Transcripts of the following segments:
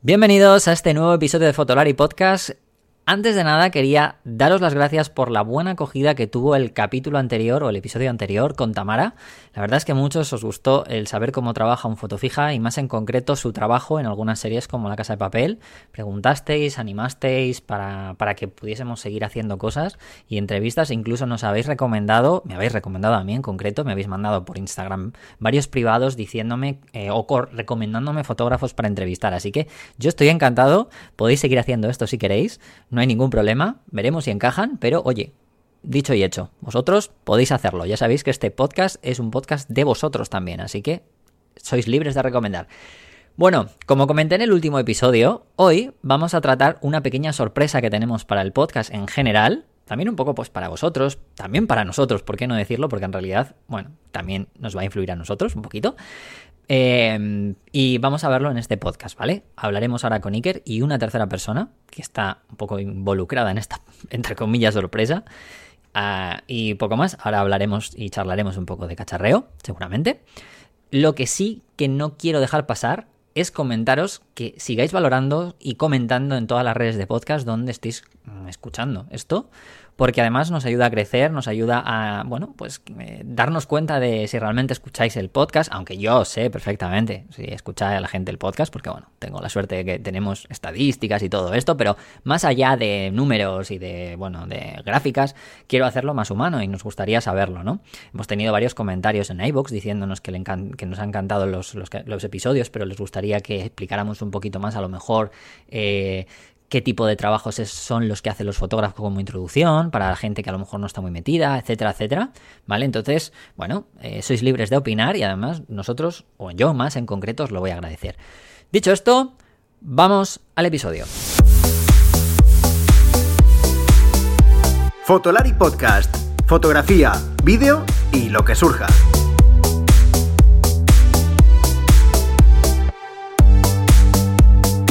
Bienvenidos a este nuevo episodio de Fotolari Podcast. Antes de nada quería daros las gracias por la buena acogida que tuvo el capítulo anterior o el episodio anterior con Tamara. La verdad es que a muchos os gustó el saber cómo trabaja un fotofija y más en concreto su trabajo en algunas series como La Casa de Papel. Preguntasteis, animasteis para, para que pudiésemos seguir haciendo cosas y entrevistas. Incluso nos habéis recomendado, me habéis recomendado a mí en concreto, me habéis mandado por Instagram varios privados diciéndome eh, o recomendándome fotógrafos para entrevistar. Así que yo estoy encantado, podéis seguir haciendo esto si queréis hay ningún problema, veremos si encajan, pero oye, dicho y hecho, vosotros podéis hacerlo. Ya sabéis que este podcast es un podcast de vosotros también, así que sois libres de recomendar. Bueno, como comenté en el último episodio, hoy vamos a tratar una pequeña sorpresa que tenemos para el podcast en general, también un poco pues para vosotros, también para nosotros, ¿por qué no decirlo? Porque en realidad, bueno, también nos va a influir a nosotros un poquito. Em, y vamos a verlo en este podcast, ¿vale? Hablaremos ahora con Iker y una tercera persona que está un poco involucrada en esta, entre comillas, sorpresa. Ah, y poco más. Ahora hablaremos y charlaremos un poco de cacharreo, seguramente. Lo que sí que no quiero dejar pasar es comentaros que sigáis valorando y comentando en todas las redes de podcast donde estéis mm, escuchando esto, porque además nos ayuda a crecer, nos ayuda a, bueno, pues eh, darnos cuenta de si realmente escucháis el podcast, aunque yo sé perfectamente si escucháis a la gente el podcast, porque bueno, tengo la suerte de que tenemos estadísticas y todo esto, pero más allá de números y de, bueno, de gráficas, quiero hacerlo más humano y nos gustaría saberlo, ¿no? Hemos tenido varios comentarios en iVoox diciéndonos que, que nos han encantado los, los, episodios, pero les gustaría que explicáramos un poquito más a lo mejor eh, qué tipo de trabajos son los que hacen los fotógrafos como introducción, para la gente que a lo mejor no está muy metida, etcétera, etcétera. ¿Vale? Entonces, bueno, eh, sois libres de opinar y además nosotros, o yo más en concreto, os lo voy a agradecer. Dicho esto, vamos al episodio. Fotolari Podcast. Fotografía, vídeo y lo que surja.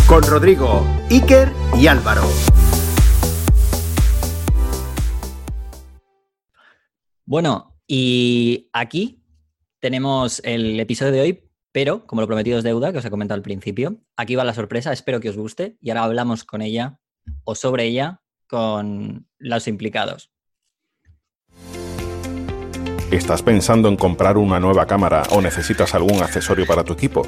con Rodrigo, Iker y Álvaro. Bueno, y aquí tenemos el episodio de hoy, pero como lo prometido es deuda, que os he comentado al principio, aquí va la sorpresa, espero que os guste y ahora hablamos con ella o sobre ella con los implicados. ¿Estás pensando en comprar una nueva cámara o necesitas algún accesorio para tu equipo?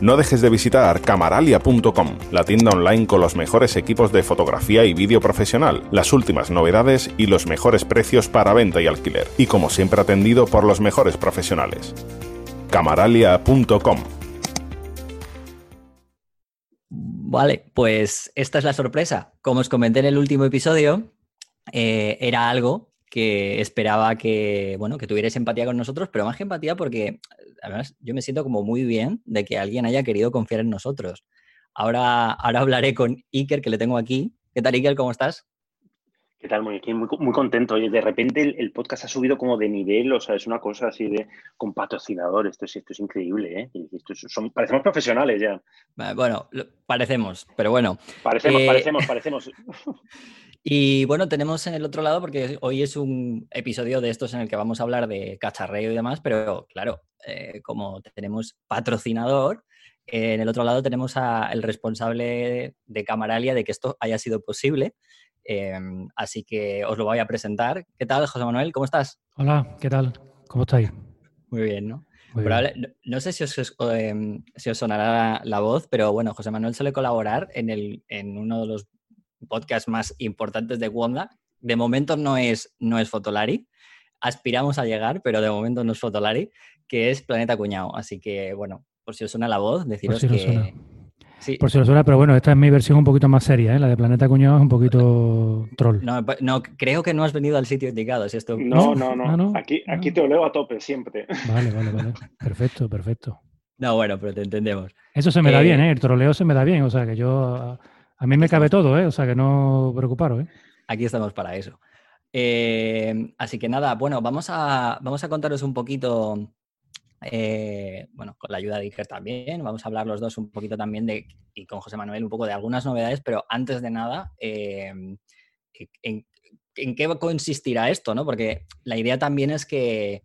No dejes de visitar camaralia.com, la tienda online con los mejores equipos de fotografía y vídeo profesional, las últimas novedades y los mejores precios para venta y alquiler, y como siempre atendido por los mejores profesionales. camaralia.com Vale, pues esta es la sorpresa. Como os comenté en el último episodio, eh, era algo que esperaba que, bueno, que tuvierais empatía con nosotros, pero más que empatía porque además yo me siento como muy bien de que alguien haya querido confiar en nosotros. Ahora, ahora hablaré con Iker, que le tengo aquí. ¿Qué tal, Iker? ¿Cómo estás? ¿Qué tal? Muy, muy, muy contento. Oye, de repente el, podcast ha subido como de nivel, o sea, es una cosa así de con patrocinadores. Esto es, esto es increíble, ¿eh? son, parecemos profesionales ya. Bueno, parecemos, pero bueno. Parecemos, eh, parecemos, parecemos. Y bueno, tenemos en el otro lado, porque hoy es un episodio de estos en el que vamos a hablar de cacharreo y demás, pero claro, eh, como tenemos patrocinador, en el otro lado tenemos al responsable de Camaralia de que esto haya sido posible. Em, así que os lo voy a presentar. ¿Qué tal, José Manuel? ¿Cómo estás? Hola, ¿qué tal? ¿Cómo estáis? Muy bien, ¿no? no, sé si os, em, si os sonará la, voz, pero bueno, José Manuel suele colaborar en, el, en uno de los podcasts más importantes de Wanda. De momento no es, no es Fotolari. Aspiramos a llegar, pero de momento no es Fotolari, que es Planeta Cuñado. Así que, bueno, por si os suena la voz, deciros que... Por si os suena, pero bueno, esta es mi versión un poquito más seria, ¿eh? la de Planeta Cuñado es un poquito troll. No, no, creo que no has venido al sitio indicado. Si esto... No, no, no. Ah, aquí, aquí te lo leo a tope siempre. Vale, vale, vale. Perfecto, perfecto. No, bueno, pero te entendemos. Eso se me da bien, ¿eh? El troleo se me da bien. O sea, que yo a mí me cabe todo, ¿eh? O sea que no preocuparos, ¿eh? Aquí estamos para eso. Eh, así que nada, bueno, vamos a, vamos a contaros un poquito, eh, bueno, con la ayuda de Iker también, vamos a hablar los dos un poquito también de, y con José Manuel un poco de algunas novedades, pero antes de nada, en, qué consistirá esto, ¿no? Porque la idea también es que,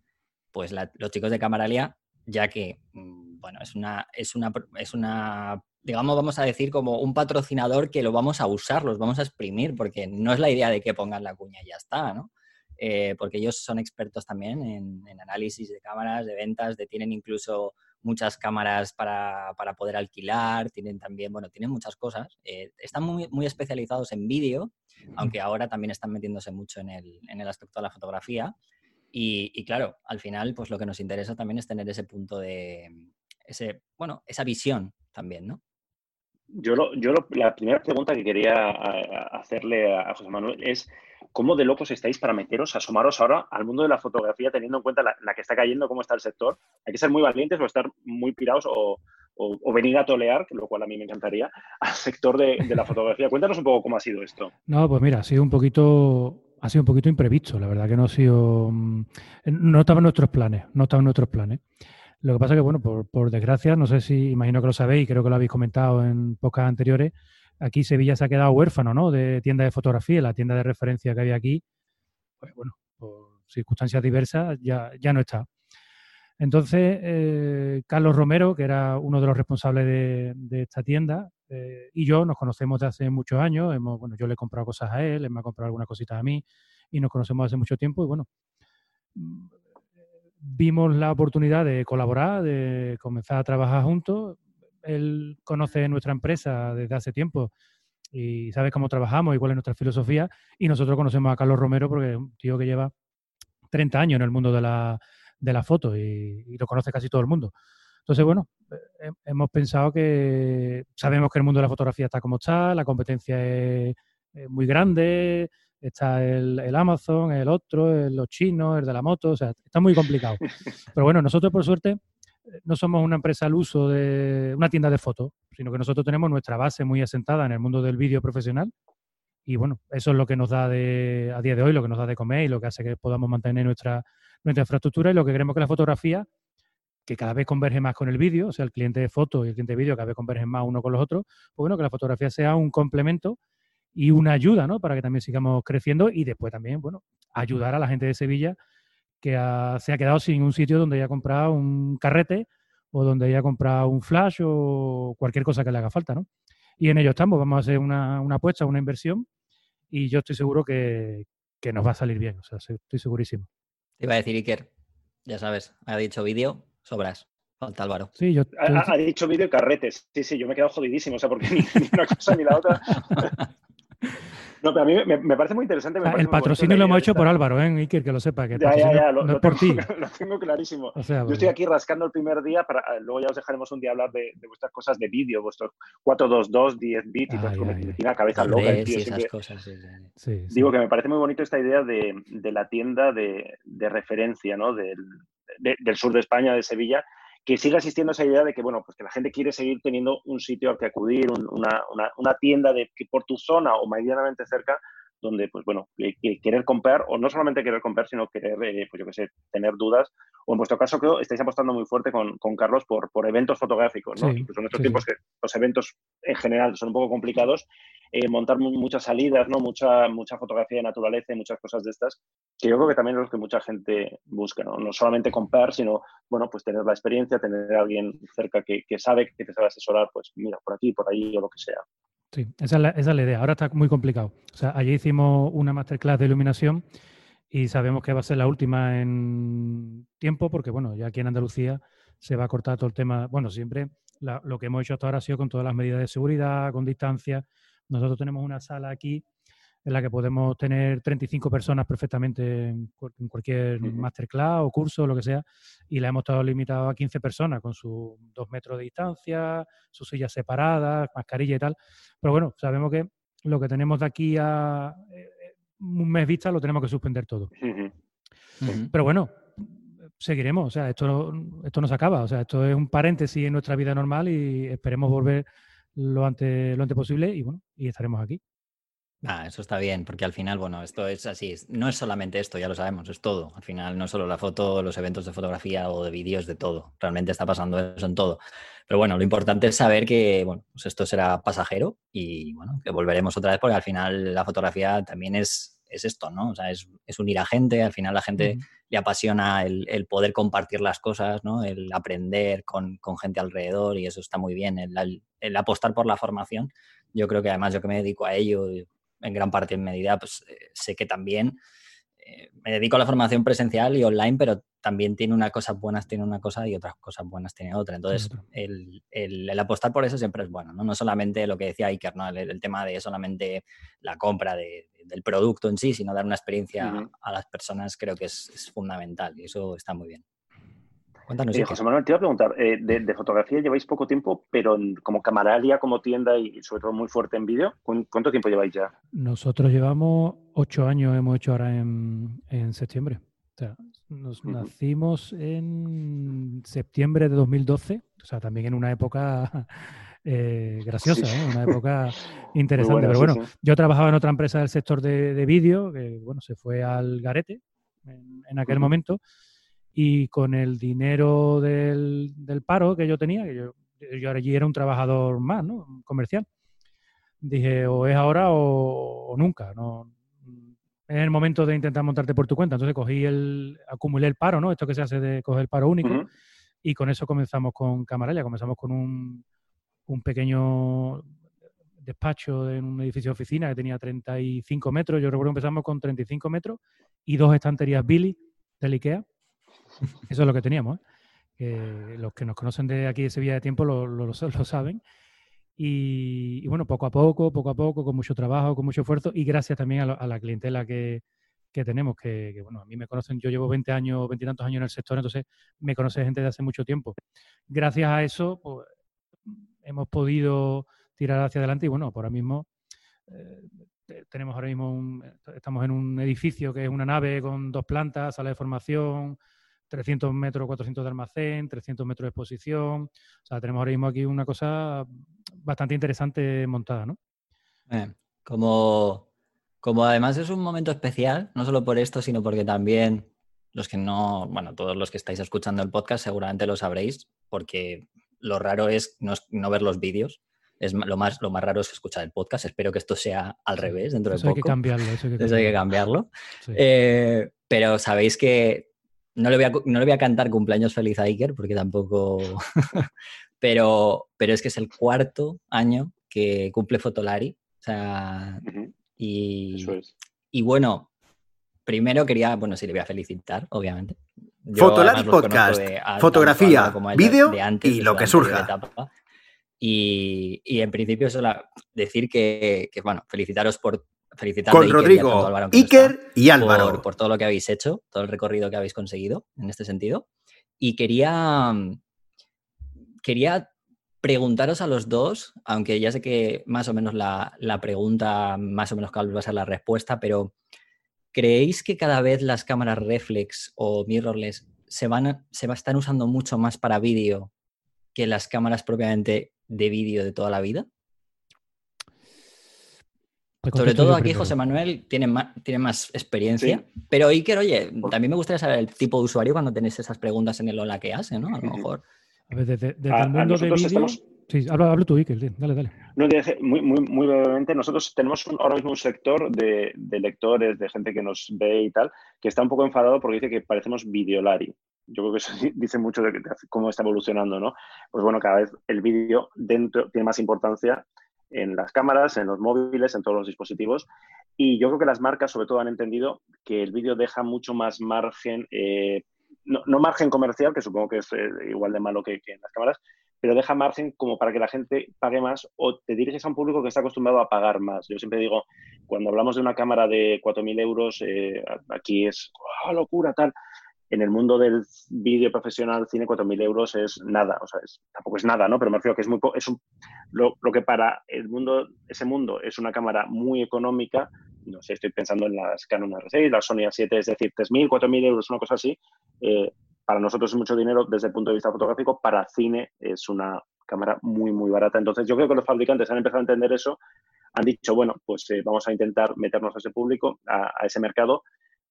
pues, los chicos de Camaralia, ya que, mm, bueno, es una, es una, es una digamos, vamos a decir, como un patrocinador que lo vamos a usar, los vamos a exprimir, porque no es la idea de que pongan la cuña y ya está, ¿no? Eh, porque ellos son expertos también en, análisis de cámaras, de ventas, de, tienen incluso muchas cámaras para, poder alquilar, tienen también, bueno, tienen muchas cosas. Eh, están muy, muy especializados en vídeo, aunque ahora también están metiéndose mucho en el, en el aspecto de la fotografía. Y, y, claro, al final, pues lo que nos interesa también es tener ese punto de, ese, bueno, esa visión también, ¿no? Yo, lo, yo la primera pregunta que quería hacerle a José Manuel es cómo de locos estáis para meteros, asomaros ahora al mundo de la fotografía teniendo en cuenta la, que está cayendo, cómo está el sector. Hay que ser muy valientes o estar muy pirados o, venir a tolear, lo cual a mí me encantaría, al sector de, la fotografía. Cuéntanos un poco cómo ha sido esto. No, pues mira, ha sido un poquito, ha sido un poquito imprevisto, la verdad que no ha sido, mm, no estaba en nuestros planes, no estaba en nuestros planes. Lo que pasa es que, bueno, por, desgracia, no sé si, imagino que lo sabéis, creo que lo habéis comentado en pocas anteriores, aquí Sevilla se ha quedado huérfano, ¿no? De tienda de fotografía, la tienda de referencia que había aquí, pues bueno, por circunstancias diversas ya, ya no está. Entonces, eh, Carlos Romero, que era uno de los responsables de, esta tienda, eh, y yo nos conocemos de hace muchos años. Hemos, bueno, yo le he comprado cosas a él, él me ha comprado algunas cositas a mí, y nos conocemos hace mucho tiempo. Y bueno, vimos la oportunidad de colaborar, de comenzar a trabajar juntos. Él conoce nuestra empresa desde hace tiempo y sabe cómo trabajamos y cuál es nuestra filosofía. Y nosotros conocemos a Carlos Romero porque es un tío que lleva 30 años en el mundo de la, de la foto y, lo conoce casi todo el mundo. Entonces, bueno, eh, hemos pensado que sabemos que el mundo de la fotografía está como está, la competencia es muy grande, está el, Amazon, el otro, los chinos, el de la moto, o sea, está muy complicado. Pero bueno, nosotros por suerte no somos una empresa al uso de una tienda de fotos, sino que nosotros tenemos nuestra base muy asentada en el mundo del vídeo profesional y bueno, eso es lo que nos da de, a día de hoy, lo que nos da de comer y lo que hace que podamos mantener nuestra, nuestra infraestructura y lo que queremos que la fotografía, que cada vez converge más con el vídeo, o sea, el cliente de foto y el cliente de vídeo cada vez convergen más uno con los otros, pues bueno, que la fotografía sea un complemento y una ayuda, ¿no? Para que también sigamos creciendo y después también, bueno, ayudar a la gente de Sevilla que se ha quedado sin un sitio donde haya comprado un carrete o donde haya comprado un flash o cualquier cosa que le haga falta, ¿no? Y en ello estamos, vamos a hacer una, apuesta, una inversión y yo estoy seguro que, nos va a salir bien, o sea, estoy segurísimo. Te iba a decir Iker, ya sabes, ha dicho vídeo, sobras. Falta Álvaro. Sí, yo, ha, dicho vídeo y carretes. Sí, sí, yo me he quedado jodidísimo, o sea, porque ni una cosa ni la otra. No, pero a mí me, parece muy interesante. el patrocinio lo hemos hecho por Álvaro, ¿eh, Iker? Que lo sepa. Que ya, ya, ya, lo, no por ti. Lo tengo clarísimo. Yo estoy aquí rascando el primer día, para eh, luego ya os dejaremos un día hablar de, vuestras cosas de vídeo, vuestros 422, 10 bits y todo. Me tiene la cabeza loca. esas cosas, digo que me parece muy bonito esta idea de, de la tienda de, de referencia, ¿no? Del, del sur de España, de Sevilla, que siga existiendo esa idea de que, bueno, pues que la gente quiere seguir teniendo un sitio al que acudir, una, una, una, tienda de, que por tu zona o medianamente cerca donde, pues bueno, querer comprar, o no solamente querer comprar, sino querer, eh, pues yo qué sé, tener dudas. O en vuestro caso, creo, estáis apostando muy fuerte con, con Carlos por, por eventos fotográficos, ¿no? Incluso en estos tiempos que los eventos en general son un poco complicados, eh, montar muchas salidas, ¿no? Mucha, mucha fotografía de naturaleza y muchas cosas de estas, que yo creo que también es lo que mucha gente busca, ¿no? No solamente comprar, sino, bueno, pues tener la experiencia, tener a alguien cerca que, que sabe que te sabe asesorar, pues mira, por aquí, por ahí o lo que sea. Sí, esa es, la, idea. Ahora está muy complicado. O sea, allí hicimos una masterclass de iluminación y sabemos que va a ser la última en tiempo porque, bueno, ya aquí en Andalucía se va a cortar todo el tema. Bueno, siempre lo que hemos hecho hasta ahora ha sido con todas las medidas de seguridad, con distancia. Nosotros tenemos una sala aquí en la que podemos tener 35 personas perfectamente en, cualquier masterclass o curso o lo que sea, y la hemos estado limitado a 15 personas con sus dos metros de distancia, sus sillas separadas, mascarilla y tal. Pero bueno, sabemos que lo que tenemos de aquí a eh, un mes vista lo tenemos que suspender todo. Pero bueno, seguiremos, o sea, esto, esto no se acaba, o sea, esto es un paréntesis en nuestra vida normal y esperemos volver lo antes, lo antes posible y bueno, y estaremos aquí. Ah, eso está bien, porque al final, bueno, esto es así, no es solamente esto, ya lo sabemos, es todo. Al final, no solo la foto, los eventos de fotografía o de vídeos, de todo. Realmente está pasando eso en todo. Pero bueno, lo importante es saber que, bueno, pues esto será pasajero y, bueno, que volveremos otra vez porque al final la fotografía también es, es esto, ¿no? O sea, es, unir a gente, al final la gente le apasiona el, poder compartir las cosas, ¿no? El aprender con, gente alrededor y eso está muy bien, el, apostar por la formación. Yo creo que además yo que me dedico a ello, en gran parte en medida, pues eh, sé que también eh, me dedico a la formación presencial y online, pero también tiene unas cosas buenas, tiene una cosa y otras cosas buenas tiene otra. Entonces, el, el, apostar por eso siempre es bueno, ¿no? No solamente lo que decía Iker, ¿no? El, tema de solamente la compra del producto en sí, sino dar una experiencia a las personas creo que es, es fundamental y eso está muy bien. Cuéntanos. Eh, José Manuel, te iba a preguntar, eh, de, fotografía lleváis poco tiempo, pero como camaralia, como tienda y sobre todo muy fuerte en vídeo, ¿cuánto tiempo lleváis ya? Nosotros llevamos ocho años, hemos hecho ahora en, septiembre. O sea, nos nacimos en septiembre de 2012, o sea, también en una época eh, graciosa, una época interesante. Pero bueno, yo trabajaba en otra empresa del sector de, vídeo, que bueno, se fue al garete en, aquel momento y con el dinero del, paro que yo tenía, que yo, yo, allí era un trabajador más, ¿no? Comercial. Dije, o es ahora o, nunca, ¿no? Es el momento de intentar montarte por tu cuenta. Entonces cogí el, acumulé el paro, ¿no? Esto que se hace de coger el paro único. Y con eso comenzamos con Camaralla, comenzamos con un, un pequeño despacho en un edificio de oficina que tenía 35 metros. Yo recuerdo que empezamos con 35 metros y dos estanterías Billy del IKEA eso es lo que teníamos. ¿eh? los que nos conocen de aquí de Sevilla de tiempo lo, lo, saben. Y, bueno, poco a poco, poco a poco, con mucho trabajo, con mucho esfuerzo y gracias también a, la clientela que, que tenemos, que, bueno, a mí me conocen, yo llevo 20 años, 20 y tantos años en el sector, entonces me conoce gente de hace mucho tiempo. Gracias a eso, pues, hemos podido tirar hacia adelante y bueno, ahora mismo eh, tenemos ahora mismo, estamos en un edificio que es una nave con dos plantas, sala de formación, 300 metros, 400 de almacén, 300 metros de exposición. O sea, tenemos ahora mismo aquí una cosa bastante interesante montada, ¿no? como, como además es un momento especial, no solo por esto, sino porque también los que no, bueno, todos los que estáis escuchando el podcast seguramente lo sabréis, porque lo raro es no, ver los vídeos. Es lo más, lo más raro es escuchar el podcast. Espero que esto sea al revés dentro de poco. Hay que cambiarlo, eso hay que cambiarlo. Eh, pero sabéis que no le, voy a, no le voy a cantar cumpleaños feliz a Iker porque tampoco... pero, pero es que es el cuarto año que cumple Fotolari. O sea, y, y bueno, primero quería, bueno, sí le voy a felicitar, obviamente. Fotolari Podcast, fotografía, vídeo y lo que surja. Y, y, en principio solo decir que, que, bueno, felicitaros por con Rodrigo, Iker y Álvaro. Por, todo lo que habéis hecho, todo el recorrido que habéis conseguido en este sentido. Y quería, quería preguntaros a los dos, aunque ya sé que más o menos la, pregunta, más o menos cuál va a ser la respuesta, pero ¿creéis que cada vez las cámaras reflex o mirrorless se van, se están usando mucho más para vídeo que las cámaras propiamente de vídeo de toda la vida? Sobre todo aquí José Manuel tiene más, tiene más experiencia, pero Iker, oye, también me gustaría saber el tipo de usuario cuando tenéis esas preguntas en el hola que hace, ¿no? A lo mejor. A ver, desde, el mundo de vídeo... Sí, habla, tú, Iker, dale, dale. No, muy, muy, muy brevemente, nosotros tenemos ahora mismo un sector de, lectores, de gente que nos ve y tal, que está un poco enfadado porque dice que parecemos videolari. Yo creo que eso dice mucho de, cómo está evolucionando, ¿no? Pues bueno, cada vez el vídeo dentro tiene más importancia en las cámaras, en los móviles, en todos los dispositivos. Y yo creo que las marcas sobre todo han entendido que el vídeo deja mucho más margen, eh, no, margen comercial, que supongo que es eh, igual de malo que, en las cámaras, pero deja margen como para que la gente pague más o te diriges a un público que está acostumbrado a pagar más. Yo siempre digo, cuando hablamos de una cámara de 4.000 euros, eh, aquí es ¡oh, locura, tal en el mundo del vídeo profesional, cine, 4.000 euros es nada, o sea, tampoco es nada, ¿no? Pero me refiero que es muy es lo, que para el mundo, ese mundo es una cámara muy económica, no sé, estoy pensando en las Canon R6, la Sony A7, es decir, 3.000, 4.000 euros, una cosa así, eh, para nosotros es mucho dinero desde el punto de vista fotográfico, para cine es una cámara muy, muy barata. Entonces, yo creo que los fabricantes han empezado a entender eso, han dicho, bueno, pues eh, vamos a intentar meternos a ese público, a ese mercado,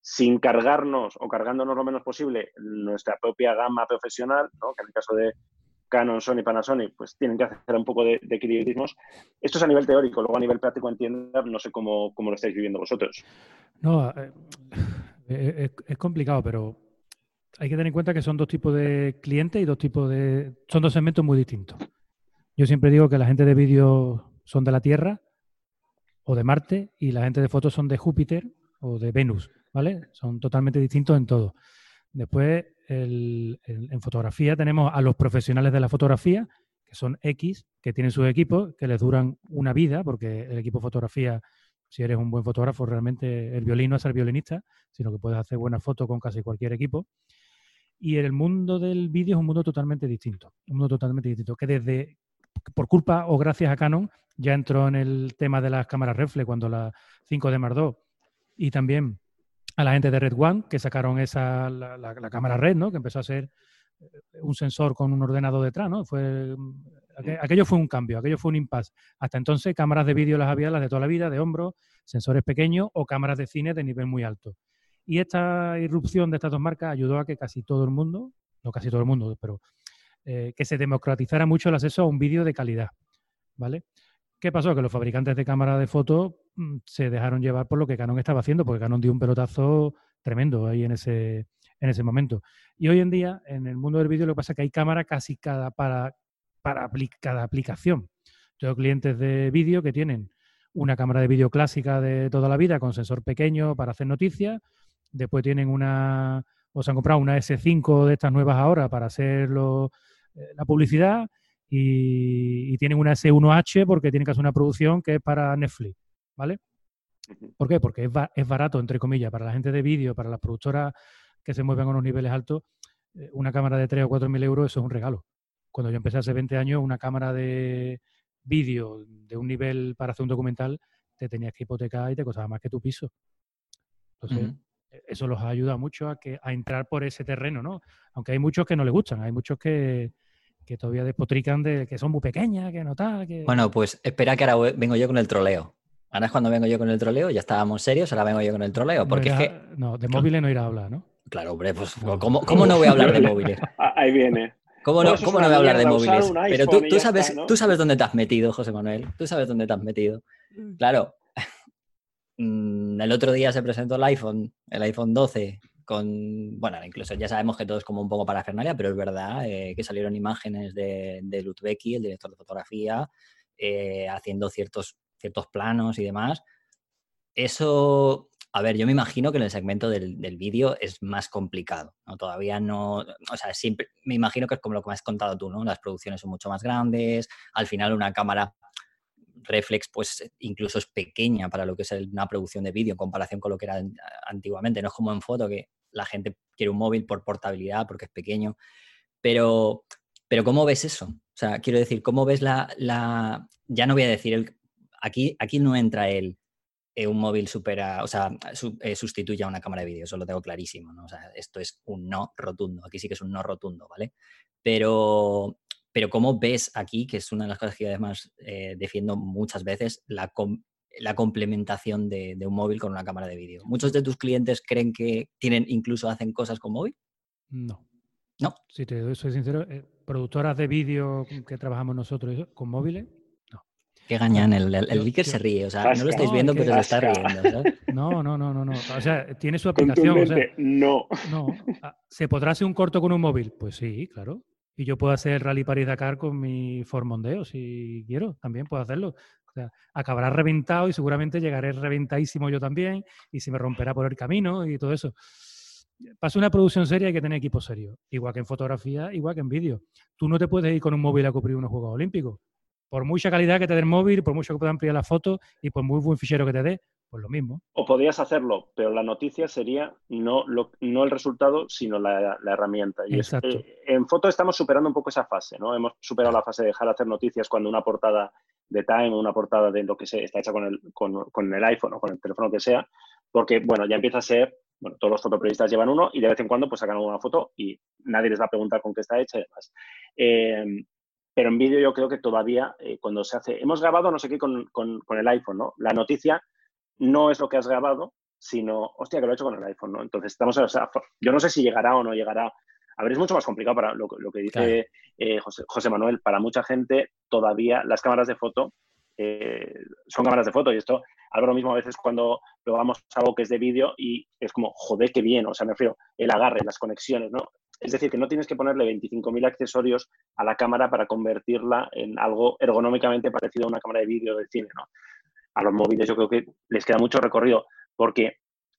sin cargarnos o cargándonos lo menos posible nuestra propia gama profesional, ¿no? que en el caso de Canon, Sony, Panasonic, pues tienen que hacer un poco de, de. Esto es a nivel teórico, luego a nivel práctico entiendo, no sé cómo, cómo lo estáis viviendo vosotros. No, eh, eh, es, complicado, pero hay que tener en cuenta que son dos tipos de clientes y dos tipos de... Son dos segmentos muy distintos. Yo siempre digo que la gente de vídeo son de la Tierra o de Marte y la gente de fotos son de Júpiter o de Venus, ¿vale? Son totalmente distintos en todo. Después, en fotografía tenemos a los profesionales de la fotografía, que son X, que tienen sus equipos, que les duran una vida, porque el equipo fotografía, si eres un buen fotógrafo, realmente el violín no es ser violinista, sino que puedes hacer buenas fotos con casi cualquier equipo. Y el mundo del vídeo es un mundo totalmente distinto, un mundo totalmente distinto, que desde, por culpa o gracias a Canon, ya entró en el tema de las cámaras reflex cuando la 5D Mark y también a la gente de Red One que sacaron esa la, cámara Red, ¿no? Que empezó a ser eh, un sensor con un ordenador detrás, ¿no? Fue aquello fue un cambio, aquello fue un impasse. Hasta entonces cámaras de vídeo las había las de toda la vida, de hombro, sensores pequeños o cámaras de cine de nivel muy alto. Y esta irrupción de estas dos marcas ayudó a que casi todo el mundo, no casi todo el mundo, pero eh, que se democratizara mucho el acceso a un vídeo de calidad, ¿vale? ¿Qué pasó? Que los fabricantes de cámaras de fotos mm, se dejaron llevar por lo que Canon estaba haciendo, porque Canon dio un pelotazo tremendo ahí en ese, en ese momento. Y hoy en día, en el mundo del vídeo, lo que pasa es que hay cámara casi cada, para, para cada aplicación. Tengo clientes de vídeo que tienen una cámara de vídeo clásica de toda la vida con sensor pequeño para hacer noticias. Después tienen una, o se han comprado una S5 de estas nuevas ahora para hacer eh, la publicidad y, tienen una S1H porque tienen que hacer una producción que es para Netflix, ¿vale? ¿Por qué? Porque es, barato, entre comillas, para la gente de vídeo, para las productoras que se mueven a unos niveles altos, eh, una cámara de 3 o 4 mil euros, eso es un regalo. Cuando yo empecé hace 20 años, una cámara de vídeo de un nivel para hacer un documental, te tenías que hipotecar y te costaba más que tu piso. Entonces, e, eso los ha ayudado mucho a, que, a entrar por ese terreno, ¿no? Aunque hay muchos que no les gustan, hay muchos que, que todavía despotrican de que son muy pequeñas, que no tal. Que... Bueno, pues espera que ahora vengo yo con el troleo. Ahora es cuando vengo yo con el troleo, ya estábamos serios, ahora vengo yo con el troleo. Porque no es que. No, de móviles no irá a hablar, ¿no? Claro, hombre, pues ¿cómo, cómo no voy a hablar de móviles? Ahí viene. ¿Cómo no, ¿cómo no voy a hablar de móviles? Pero tú, tú sabes, tú sabes dónde te has metido, José Manuel. Tú sabes dónde te has metido. Mm. Claro. Mm, el otro día se presentó el iPhone, el iPhone 12, con, bueno, incluso ya sabemos que todo es como un poco parafernalia, pero es verdad eh, que salieron imágenes de, de el director de fotografía, eh, haciendo ciertos, ciertos planos y demás. Eso, a ver, yo me imagino que en el segmento del, del vídeo es más complicado, ¿no? Todavía no, o sea, siempre, me imagino que es como lo que me has contado tú, ¿no? Las producciones son mucho más grandes, al final una cámara reflex pues incluso es pequeña para lo que es una producción de vídeo en comparación con lo que era antiguamente. No es como en foto que la gente quiere un móvil por portabilidad, porque es pequeño. Pero, pero ¿cómo ves eso? O sea, quiero decir, ¿cómo ves la... la ya no voy a decir, el, aquí, aquí no entra el, eh, un móvil supera, o sea, eh, sustituye a una cámara de vídeo, eso lo tengo clarísimo, ¿no? O sea, esto es un no rotundo, aquí sí que es un no rotundo, ¿vale? Pero, pero ¿cómo ves aquí, que es una de las cosas que además eh, defiendo muchas veces, la, la complementación de, un móvil con una cámara de vídeo. ¿Muchos de tus clientes creen que tienen, incluso hacen cosas con móvil? No. No. Si te soy sincero, productoras de vídeo que trabajamos nosotros con móviles. Qué gañán, el, el, se ríe, o sea, no lo estáis viendo, pero se está riendo. No, no, no, no, no. O sea, tiene su aplicación. O sea, no. No. Ah, ¿Se podrá hacer un corto con un móvil? Pues sí, claro. Y yo puedo hacer el Rally Paris Dakar con mi Formondeo si quiero, también puedo hacerlo acabará reventado y seguramente llegaré reventadísimo yo también y se me romperá por el camino y todo eso. Para una producción seria hay que tener equipo serio, igual que en fotografía, igual que en vídeo. Tú no te puedes ir con un móvil a cubrir unos Juegos Olímpicos. Por mucha calidad que te dé el móvil, por mucho que pueda ampliar la foto y por muy buen fichero que te dé, pues lo mismo. O podrías hacerlo, pero la noticia sería no, no el resultado, sino la, herramienta. Y eh, en foto estamos superando un poco esa fase, ¿no? Hemos superado la fase de dejar de hacer noticias cuando una portada de Time o una portada de lo que sea está hecha con el, con, el iPhone o con el teléfono que sea, porque, bueno, ya empieza a ser, bueno, todos los fotoperiodistas llevan uno y de vez en cuando pues sacan una foto y nadie les va a preguntar con qué está hecha y demás. Em, pero en vídeo yo creo que todavía eh, cuando se hace, hemos grabado no sé qué con, con, el iPhone, ¿no? La noticia no es lo que has grabado, sino, hostia, que lo he hecho con el iPhone, ¿no? Entonces estamos, o sea, yo no sé si llegará o no llegará A ver, es mucho más complicado para lo, que dice eh, José, Manuel. Para mucha gente, todavía las cámaras de foto eh, son cámaras de foto. Y esto, lo mismo a veces cuando probamos algo que es de vídeo y es como, joder, qué bien. O sea, me refiero, el agarre, las conexiones, ¿no? Es decir, que no tienes que ponerle 25.000 accesorios a la cámara para convertirla en algo ergonómicamente parecido a una cámara de vídeo de cine, ¿no? A los móviles yo creo que les queda mucho recorrido porque,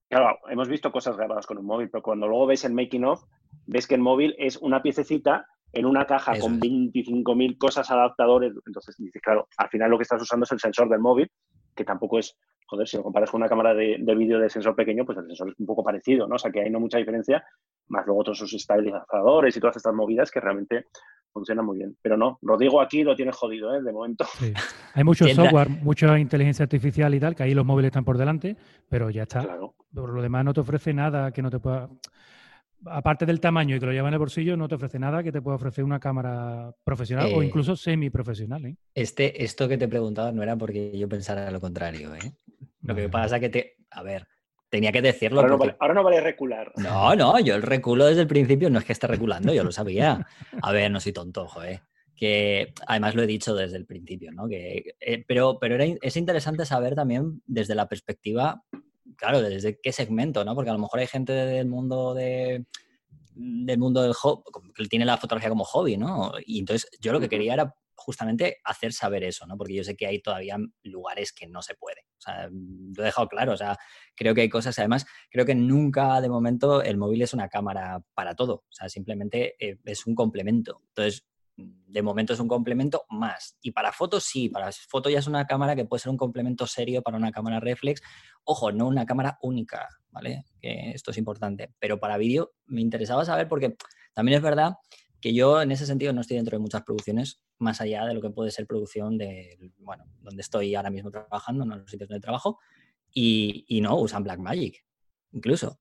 claro, hemos visto cosas grabadas con un móvil, pero cuando luego ves el making of, ves que el móvil es una piececita en una caja con 25.000 cosas adaptadores. Entonces dices, claro, al final lo que estás usando es el sensor del móvil, que tampoco es, joder, si lo comparas con una cámara de, de vídeo de sensor pequeño, pues el sensor es un poco parecido, ¿no? O sea que hay no mucha diferencia, más luego todos sus estabilizadores y todas estas movidas que realmente funcionan muy bien. Pero no, Rodrigo aquí lo tiene jodido, ¿eh? De momento. Hay mucho software, mucha inteligencia artificial y tal, que ahí los móviles están por delante, pero ya está. Por lo demás no te ofrece nada que no te pueda aparte del tamaño y que lo lleva en el bolsillo, no te ofrece nada que te pueda ofrecer una cámara profesional o eh, incluso semi-profesional. ¿eh? Este, esto que te he preguntado no era porque yo pensara lo contrario. ¿eh? Lo que pasa es que te. A ver, tenía que decirlo. Ahora, no vale, recular. No, no, yo el reculo desde el principio no es que esté reculando, yo lo sabía. A ver, no soy tonto, joder. Que además lo he dicho desde el principio, ¿no? Que, eh, pero pero es interesante saber también desde la perspectiva claro, desde qué segmento, ¿no? Porque a lo mejor hay gente del mundo de del mundo del hobby, que tiene la fotografía como hobby, ¿no? Y entonces yo lo que quería era justamente hacer saber eso, ¿no? Porque yo sé que hay todavía lugares que no se puede. O sea, lo he dejado claro. O sea, creo que hay cosas, además, creo que nunca de momento el móvil es una cámara para todo. O sea, simplemente eh, es un complemento. Entonces, de momento es un complemento más. Y para fotos sí, para fotos ya es una cámara que puede ser un complemento serio para una cámara reflex. Ojo, no una cámara única, ¿vale? Esto es importante. Pero para vídeo me interesaba saber porque también es verdad que yo en ese sentido no estoy dentro de muchas producciones más allá de lo que puede ser producción de, bueno, donde estoy ahora mismo trabajando, en los sitios donde trabajo, y, y no, usan Blackmagic, incluso,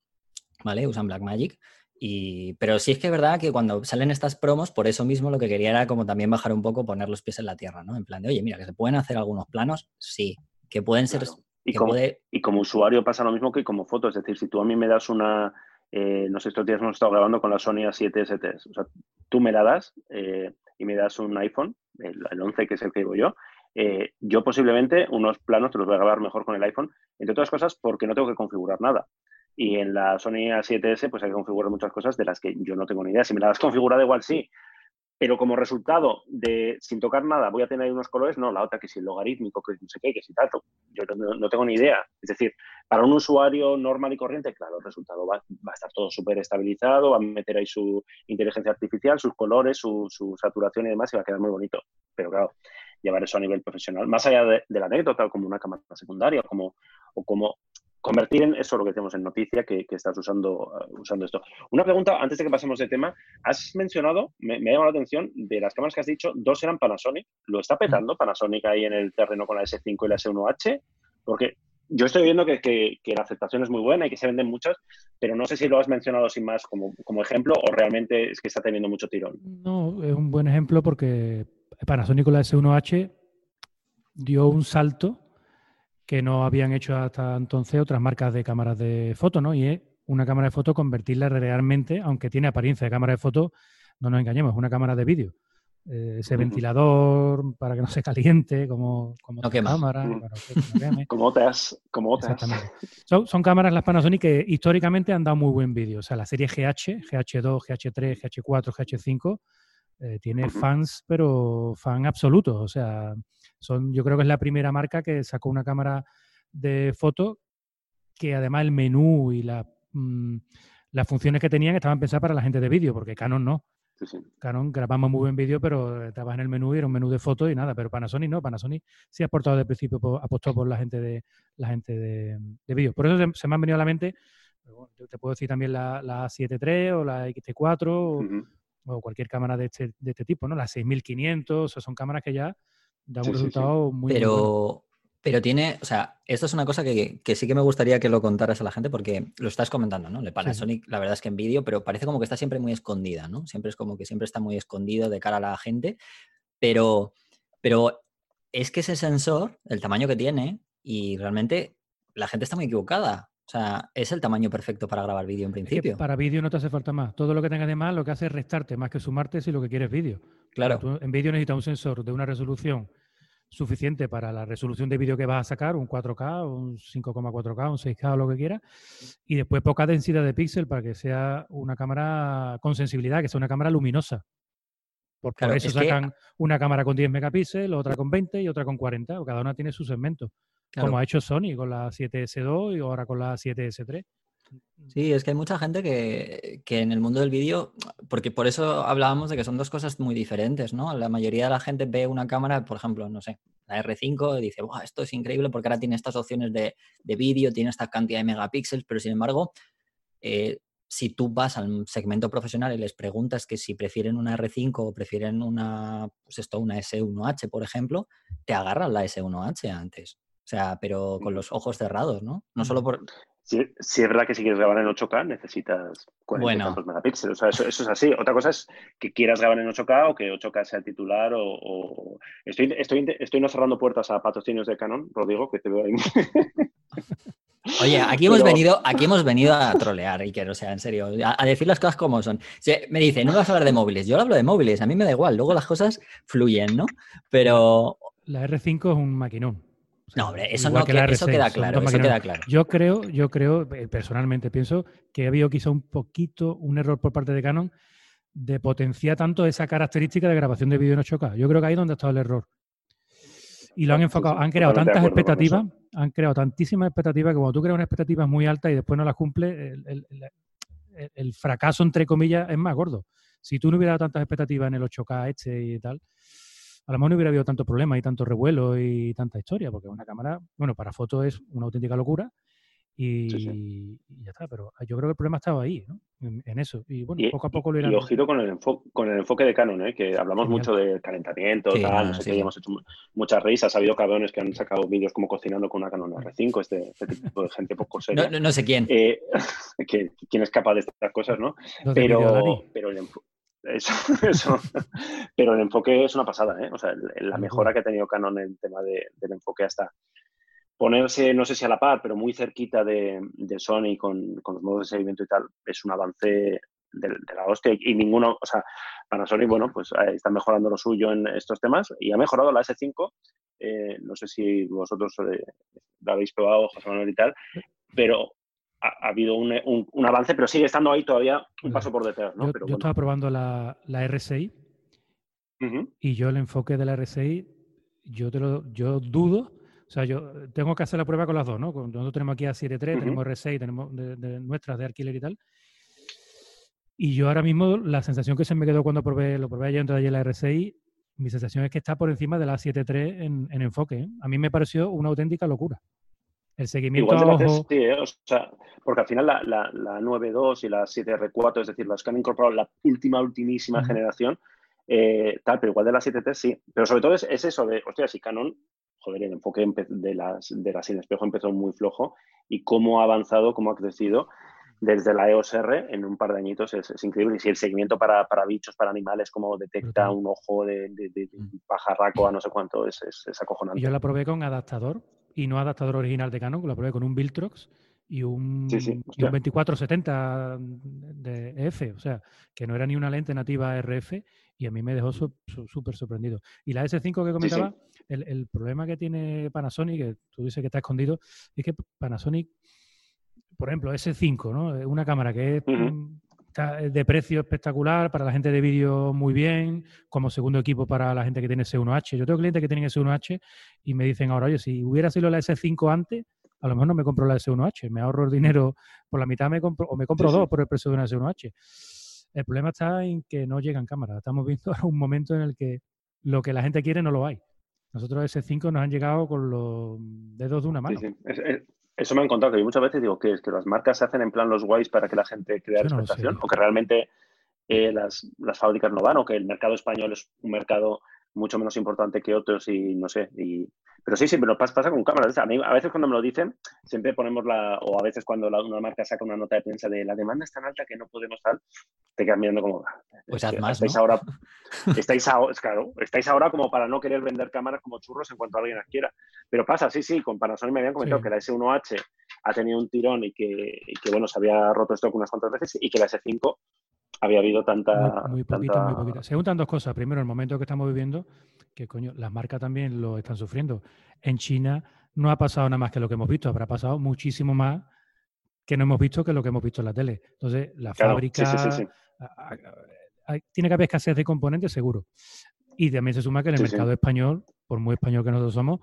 ¿vale? Usan Blackmagic pero sí es que es verdad que cuando salen estas promos, por eso mismo lo que quería era como también bajar un poco, poner los pies en la tierra, ¿no? En plan de, oye, mira, que se pueden hacer algunos planos, sí, que pueden ser... Y, como, y como usuario pasa lo mismo que como foto, es decir, si tú a mí me das una, eh, no sé, estos días hemos estado grabando con la Sony A7 ST, o sea, tú me la das eh, y me das un iPhone, el, 11 que es el que digo yo, eh, yo posiblemente unos planos te los voy a grabar mejor con el iPhone, entre otras cosas porque no tengo que configurar nada. Y en la Sony A7S pues hay que configurar muchas cosas de las que yo no tengo ni idea. Si me las has configurado igual sí, pero como resultado de sin tocar nada voy a tener unos colores, no, la otra que si el logarítmico, que no sé qué, que si tal, yo no, tengo ni idea. Es decir, para un usuario normal y corriente, claro, el resultado va, a estar todo súper estabilizado, va a meter ahí su inteligencia artificial, sus colores, su, saturación y demás y va a quedar muy bonito. Pero claro, llevar eso a nivel profesional, más allá de, de la anécdota, como una cámara secundaria como, o como convertir en eso lo que tenemos en noticia que, estás usando, uh, usando esto. Una pregunta, antes de que pasemos de tema, has mencionado, me, me, ha llamado la atención, de las cámaras que has dicho, dos eran Panasonic. ¿Lo está petando Panasonic ahí en el terreno con la S5 y la S1H? Porque yo estoy viendo que, la aceptación es muy buena y que se venden muchas, pero no sé si lo has mencionado sin más como, como ejemplo o realmente es que está teniendo mucho tirón. No, es un buen ejemplo porque Panasonic con la S1H dio un salto que no habían hecho hasta entonces otras marcas de cámaras de foto, ¿no? Y es una cámara de foto convertirla realmente, aunque tiene apariencia de cámara de foto, no nos engañemos, es una cámara de vídeo. Eh, ese ventilador para que no se caliente, como, como cámara. como otras. Como otras. Son, son, cámaras las Panasonic que históricamente han dado muy buen vídeo. O sea, la serie GH, GH2, GH3, GH4, GH5, tiene fans, pero fan absolutos. O sea, son, yo creo que es la primera marca que sacó una cámara de foto que además el menú y la, mm, las funciones que tenían estaban pensadas para la gente de vídeo, porque Canon no. Canon grabamos muy buen vídeo, pero estaba en el menú y era un menú de fotos y nada, pero Panasonic no, Panasonic sí ha aportado de principio, apostó por la gente de la gente de, vídeo. Por eso se, me han venido a la mente, te puedo decir también la, la 7 o la XT4 o, cualquier cámara de este, de este tipo, ¿no? La 6500, o son cámaras que ya da un resultado muy Pero, pero tiene, o sea, esto es una cosa que, sí que me gustaría que lo contaras a la gente porque lo estás comentando, ¿no? Le Panasonic, la verdad es que en vídeo, pero parece como que está siempre muy escondida, ¿no? Siempre es como que siempre está muy escondido de cara a la gente, pero, pero es que ese sensor, el tamaño que tiene, y realmente la gente está muy equivocada. O sea, es el tamaño perfecto para grabar vídeo en principio. para vídeo no te hace falta más. Todo lo que tengas de más lo que hace es restarte más que sumarte si lo que quieres es vídeo. Claro. en vídeo necesitas un sensor de una resolución suficiente para la resolución de vídeo que vas a sacar, un 4K, un 5,4K, un 6K o lo que quieras, y después poca densidad de píxel para que sea una cámara con sensibilidad, que sea una cámara luminosa. Porque por eso sacan una cámara con 10 megapíxeles, otra con 20 y otra con 40, cada una tiene su segmento, como ha hecho Sony con la 7S2 y ahora con la 7S3. Sí, es que hay mucha gente que, en el mundo del vídeo, porque por eso hablábamos de que son dos cosas muy diferentes, ¿no? La mayoría de la gente ve una cámara, por ejemplo, no sé, la R5 y dice, wow, esto es increíble porque ahora tiene estas opciones de, vídeo, tiene esta cantidad de megapíxeles, pero sin embargo, eh, si tú vas al segmento profesional y les preguntas que si prefieren una R5 o prefieren una, pues esto, una S1H, por ejemplo, te agarran la S1H antes. O sea, pero con los ojos cerrados, ¿no? No solo por... Si, es verdad que si quieres grabar en 8K necesitas 40 bueno. megapíxeles. O sea, eso, es así. Otra cosa es que quieras grabar en 8K o que 8K sea el titular o... Estoy, estoy, estoy no cerrando puertas a patrocinios de Canon, Rodrigo, que te veo ahí. Oye, aquí hemos, venido, aquí hemos venido a trolear, Iker, o sea, en serio, a, decir las cosas como son. me dice, no vas a hablar de móviles. Yo hablo de móviles, a mí me da igual, luego las cosas fluyen, ¿no? Pero... La R5 es un maquinón. No, hombre, eso, no, queda claro, eso queda claro. Yo creo, yo creo, eh, personalmente pienso que ha habido quizá un poquito un error por parte de Canon de potenciar tanto esa característica de grabación de vídeo en 8K. Yo creo que ahí es donde ha estado el error. Y lo han enfocado, han creado tantas expectativas, han creado tantísimas expectativas que cuando tú creas una expectativa muy alta y después no las cumple, el, el, fracaso, entre comillas, es más gordo. Si tú no hubieras dado tantas expectativas en el 8K este y tal, a lo mejor no hubiera habido tanto problema y tanto revuelo y tanta historia, porque una cámara, bueno, para fotos es una auténtica locura y, ya está, pero yo creo que el problema estaba ahí, ¿no? En, eso. Y bueno, poco a poco lo irán. Y ojito con el, con el enfoque de Canon, ¿eh? que hablamos mucho de calentamiento, tal, no sé qué, hemos hecho muchas risas. Ha habido cabrones que han sacado vídeos como cocinando con una Canon R5, este, este tipo de gente poco seria. No, no, sé quién. Eh, que, quién es capaz de estas cosas, ¿no? pero, pero el enfoque eso, eso. Pero el enfoque es una pasada, ¿eh? O sea, la mejora que ha tenido Canon en el tema del enfoque hasta ponerse, no sé si a la par, pero muy cerquita de, Sony con, los modos de seguimiento y tal, es un avance de, la hostia. Y ninguno, o sea, para Sony, bueno, pues está mejorando lo suyo en estos temas y ha mejorado la S5. Eh, no sé si vosotros eh, la habéis probado, José Manuel y tal, pero ha, habido un, avance, pero sigue estando ahí todavía un paso por detrás. ¿no? Yo, estaba probando la, la R6 y yo el enfoque de la R6, yo, te lo, yo dudo. O sea, yo tengo que hacer la prueba con las dos, ¿no? Nosotros tenemos aquí a 7.3, tenemos R6, tenemos de, nuestras de alquiler y tal. Y yo ahora mismo, la sensación que se me quedó cuando probé, lo probé ayer antes de ayer la R6, mi sensación es que está por encima de la 7.3 en, en enfoque. ¿eh? A mí me pareció una auténtica locura. El seguimiento Igual de sí, ¿eh? o sea, porque al final la, la, la 9.2 y la 7R4, es decir, las que han incorporado la última, ultimísima generación, eh, tal, pero igual de la 7T sí. Pero sobre todo es, eso de, hostia, si Canon, joder, el enfoque de las, de la sin espejo empezó muy flojo y cómo ha avanzado, cómo ha crecido desde la EOS R en un par de añitos es, increíble. Y si el seguimiento para, para, bichos, para animales, como detecta un ojo de, de, mm. pajarraco a no sé cuánto, es, es, acojonante. Yo la probé con adaptador y no adaptador original de Canon, lo probé con un Viltrox y un, 2470 de F, o sea, que no era ni una lente nativa RF y a mí me dejó súper sorprendido. Y la S5 que comentaba, el, problema que tiene Panasonic, que tú dices que está escondido, es que Panasonic, por ejemplo, S5, ¿no? Una cámara que es de precio espectacular, para la gente de vídeo muy bien, como segundo equipo para la gente que tiene S1H. Yo tengo clientes que tienen S1H y me dicen ahora, oye, si hubiera sido la S5 antes, a lo mejor no me compro la S1H, me ahorro el dinero por la mitad me compro, o me compro dos por el precio de una S1H. El problema está en que no llegan cámaras. Estamos viendo ahora un momento en el que lo que la gente quiere no lo hay. Nosotros S5 nos han llegado con los dedos de una mano. Eso me han contado, que yo muchas veces digo que es que las marcas se hacen en plan los guays para que la gente crea expectación, o que realmente eh, las, las, fábricas no van, o que el mercado español es un mercado mucho menos importante que otros y no sé. Y, pero sí, siempre nos pasa, pasa con cámaras. A, mí, a veces cuando me lo dicen, siempre ponemos la, o a veces cuando la, una marca saca una nota de prensa de la demanda es tan alta que no podemos tal, te quedas mirando como... Pues haz más, estáis, ahora, estáis, ahora, claro, estáis ahora como para no querer vender cámaras como churros en cuanto alguien las quiera. Pero pasa, sí, sí, con Panasonic me habían comentado que la S1H ha tenido un tirón y que, bueno, se había roto esto unas cuantas veces y que la S5 había habido tanta... Muy, poquita, muy poquita. Se juntan dos cosas. Primero, el momento que estamos viviendo, que coño, las marcas también lo están sufriendo. En China no ha pasado nada más que lo que hemos visto, habrá pasado muchísimo más que no hemos visto que lo que hemos visto en la tele. Entonces, la fábrica tiene que haber escasez de componentes, seguro. Y también se suma que en el mercado español, por muy español que nosotros somos,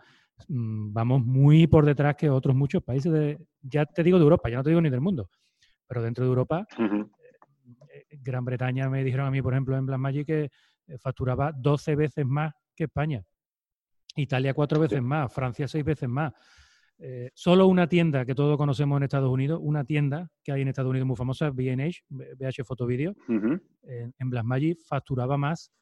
mm, vamos muy por detrás que otros muchos países de, ya te digo de Europa, ya no te digo ni del mundo, pero dentro de Europa, Gran Bretaña me dijeron a mí, por ejemplo, en Blackmagic que eh, facturaba 12 veces más que España. Italia cuatro veces más, Francia seis veces más. Eh, solo una tienda que todos conocemos en Estados Unidos, una tienda que hay en Estados Unidos muy famosa, B&H, BH Photo Video, en, en Blackmagic facturaba más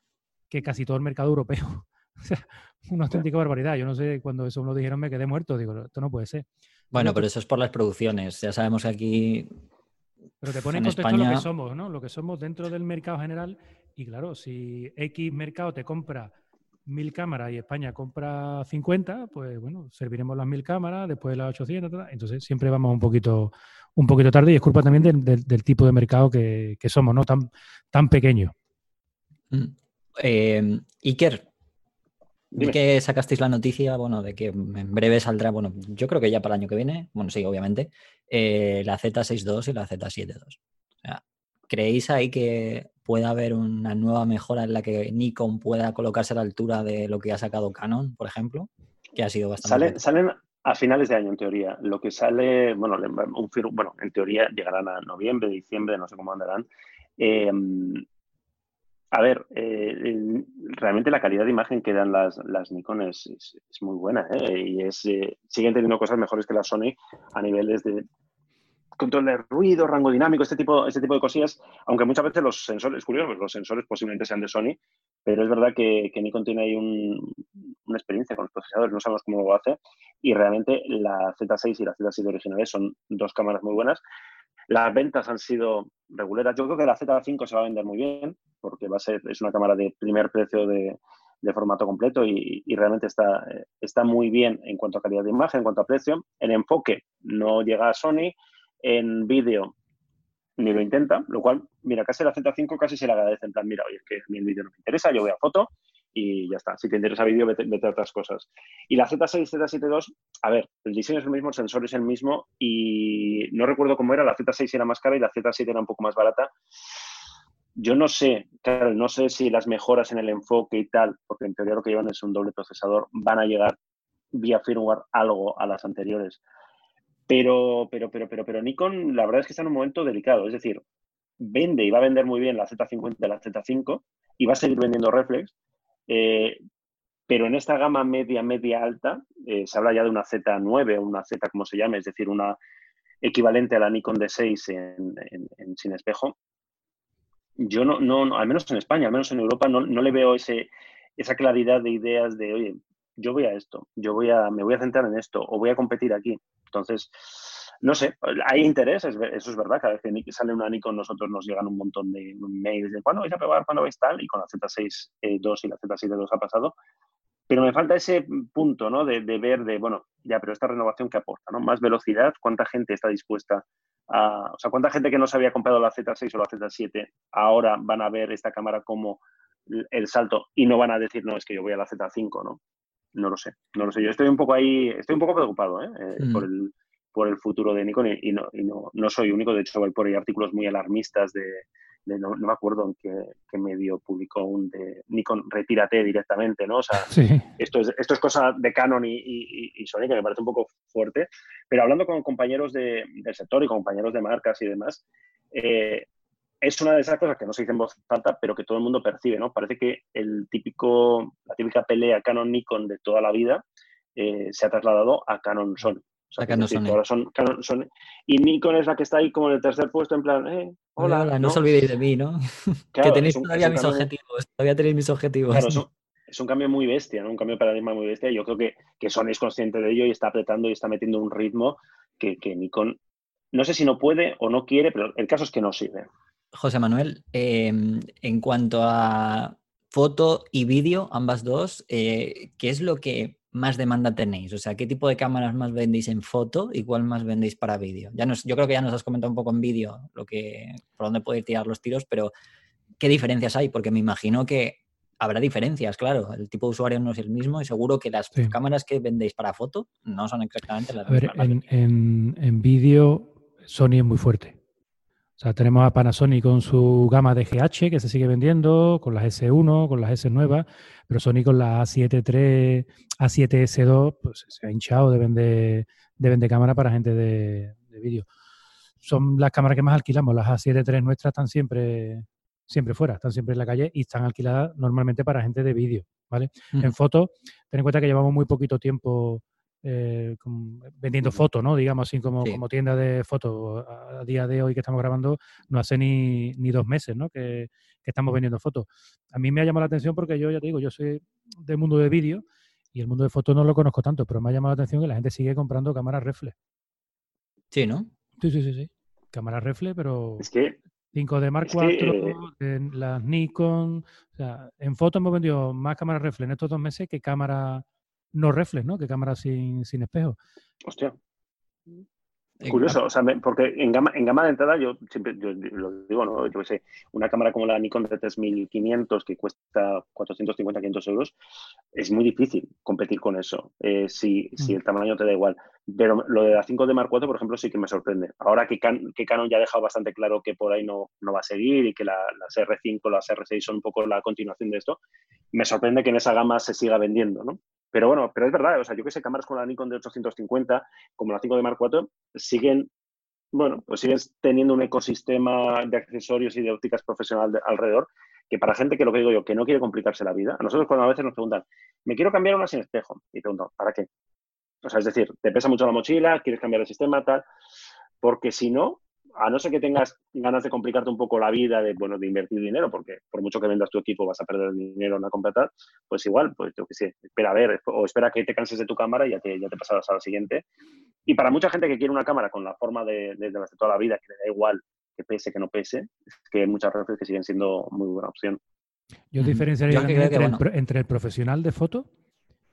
que casi todo el mercado europeo. o sea, una auténtica barbaridad. Yo no sé, cuando eso me lo dijeron me quedé muerto. Digo, esto no puede ser. Bueno, pero eso es por las producciones. Ya sabemos que aquí. Pero te pone en contexto lo que somos, ¿no? Lo que somos dentro del mercado general. Y claro, si X mercado te compra mil cámaras y España compra 50, pues bueno, serviremos las mil cámaras, después las 800, entonces siempre vamos un poquito, un poquito tarde y es culpa también del, tipo de mercado que, somos, ¿no? Tan, tan pequeño. Mm. Eh, Iker, que sacasteis la noticia, bueno, de que en breve saldrá, bueno, yo creo que ya para el año que viene, bueno, sí, obviamente, eh, la Z62 y la Z72. ¿Creéis ahí que pueda haber una nueva mejora en la que Nikon pueda colocarse a la altura de lo que ha sacado Canon, por ejemplo? Que ha sido bastante. salen a finales de año, en teoría. Lo que sale, bueno, un, bueno en teoría llegarán a noviembre, diciembre, no sé cómo andarán. Eh, a ver, eh, realmente la calidad de imagen que dan las, las Nikon es, es, muy buena ¿eh? y es, eh, siguen teniendo cosas mejores que la Sony a niveles de control de ruido, rango dinámico, este tipo, este tipo de cosillas, aunque muchas veces los sensores, curioso, pues los sensores posiblemente sean de Sony, pero es verdad que, que Nikon tiene ahí una experiencia con los procesadores, no sabemos cómo lo hace, y realmente la Z6 y la Z7 originales son dos cámaras muy buenas. Las ventas han sido regulares. Yo creo que la Z5 se va a vender muy bien, porque va a ser, es una cámara de primer precio de, formato completo y, realmente está, está muy bien en cuanto a calidad de imagen, en cuanto a precio. En enfoque no llega a Sony, en vídeo ni lo intenta, lo cual, mira, casi la Z5 casi se le agradece, en plan, mira, oye, es que a mí vídeo no me interesa, yo voy a foto y ya está. Si te interesa vídeo, vete, a otras cosas. Y la Z6, Z7 II, a ver, el diseño es el mismo, el sensor es el mismo y no recuerdo cómo era, la Z6 era más cara y la Z7 era un poco más barata. Yo no sé, claro, no sé si las mejoras en el enfoque y tal, porque en teoría lo que llevan es un doble procesador, van a llegar vía firmware algo a las anteriores. Pero, pero, pero, pero, pero Nikon, la verdad es que está en un momento delicado. Es decir, vende y va a vender muy bien la Z50 y la Z5 y va a seguir vendiendo reflex, eh, pero en esta gama media, media alta, eh, se habla ya de una Z9 o una Z como se llame, es decir, una equivalente a la Nikon D6 en, sin espejo. Yo no, no, al menos en España, al menos en Europa, no, le veo ese, esa claridad de ideas de, oye, yo voy a esto, yo voy a, me voy a centrar en esto o voy a competir aquí. Entonces, no sé, hay interés, eso es verdad, cada vez que sale una Nikon nosotros nos llegan un montón de mails de cuándo vais a probar, cuándo vais tal, y con la Z6 II eh, y la Z7 II ha pasado. Pero me falta ese punto, ¿no? De, ver de, bueno, ya, pero esta renovación que aporta, ¿no? Más velocidad, cuánta gente está dispuesta a, o sea, cuánta gente que no se había comprado la Z6 o la Z7 ahora van a ver esta cámara como el salto y no van a decir, no, es que yo voy a la Z5, ¿no? No lo sé, no lo sé. Yo estoy un poco ahí, estoy un poco preocupado, ¿eh? eh mm. por el por el futuro de Nikon y, no, y no, no, soy único, de hecho hay por ahí artículos muy alarmistas de, no, me acuerdo en qué, medio publicó un de Nikon, retírate directamente, ¿no? O sea, esto, es, esto es cosa de Canon y, y, Sony que me parece un poco fuerte, pero hablando con compañeros de, del sector y compañeros de marcas y demás, eh, es una de esas cosas que no se dice en voz alta, pero que todo el mundo percibe, ¿no? Parece que el típico, la típica pelea Canon-Nikon de toda la vida eh, se ha trasladado a Canon-Sony. Son, y Nikon es la que está ahí como en el tercer puesto, en plan, eh, hola. no, os olvidéis de mí, ¿no? que tenéis todavía mis objetivos, todavía tenéis mis objetivos. es, un, cambio muy bestia, ¿no? Un cambio de paradigma muy bestia. Yo creo que, que Sony es consciente de ello y está apretando y está metiendo un ritmo que, que Nikon, no sé si no puede o no quiere, pero el caso es que no sirve. José Manuel, em, en cuanto a foto y vídeo, ambas dos, eh, ¿qué es lo que más demanda tenéis? O sea, ¿qué tipo de cámaras más vendéis en foto y cuál más vendéis para vídeo? Ya nos, yo creo que ya nos has comentado un poco en vídeo lo que, por dónde podéis tirar los tiros, pero ¿qué diferencias hay? Porque me imagino que habrá diferencias, claro. El tipo de usuario no es el mismo y seguro que las cámaras que vendéis para foto no son exactamente las mismas. A ver, en, en vídeo Sony es muy fuerte. O sea, tenemos a Panasonic con su gama de GH que se sigue vendiendo, con las S1, con las S nuevas, pero Sony con la A7 III, A7S2, pues se ha hinchado de vender, de vender cámara para gente de, vídeo. Son las cámaras que más alquilamos, las A7 III nuestras están siempre, siempre fuera, están siempre en la calle y están alquiladas normalmente para gente de vídeo, ¿vale? En fotos, ten en cuenta que llevamos muy poquito tiempo eh, vendiendo fotos, ¿no? Digamos así como, como tienda de fotos. A, día de hoy que estamos grabando, no hace ni, ni dos meses, ¿no? Que, estamos vendiendo fotos. A mí me ha llamado la atención porque yo, ya te digo, yo soy del mundo de vídeo y el mundo de fotos no lo conozco tanto, pero me ha llamado la atención que la gente sigue comprando cámaras reflex. Sí, ¿no? Sí, sí, sí, sí. Cámaras reflex, pero... Es que 5D Mark IV, en las Nikon. O sea, en fotos hemos vendido más cámaras reflex en estos dos meses que cámaras no reflex, ¿no? Que cámara sin, sin espejo. Hostia. Curioso, o sea, porque en gama, en gama de entrada yo siempre yo, lo digo, ¿no? Yo sé, una cámara como la Nikon de 3500 que cuesta 450, 500 euros, es muy difícil competir con eso eh, si, si, mm. el tamaño te da igual. Pero lo de la 5 de Mark IV, por ejemplo, sí que me sorprende. Ahora que, que Canon ya ha dejado bastante claro que por ahí no, no va a seguir y que la, las R5, las R6 son un poco la continuación de esto, me sorprende que en esa gama se siga vendiendo, ¿no? Pero bueno, pero es verdad, o sea, yo que sé, cámaras como la Nikon de 850, como la 5 de Mark IV, siguen, bueno, pues siguen teniendo un ecosistema de accesorios y de ópticas profesional alrededor, que para gente que lo que digo yo, que no quiere complicarse la vida, a nosotros cuando a veces nos preguntan, me quiero cambiar una sin espejo, y pregunto, ¿para qué? O sea, es decir, te pesa mucho la mochila, quieres cambiar el sistema, tal, porque si no, a no ser que tengas ganas de complicarte un poco la vida, de, bueno, de invertir dinero, porque por mucho que vendas tu equipo vas a perder dinero en la compra pues igual, pues yo qué sé, espera a ver, o espera que te canses de tu cámara y ya te, ya te pasarás a la siguiente. Y para mucha gente que quiere una cámara con la forma de, de, de toda la vida, que le da igual que pese, que no pese, es que hay muchas veces que siguen siendo muy buena opción. Yo diferenciaría entre, entre el profesional de foto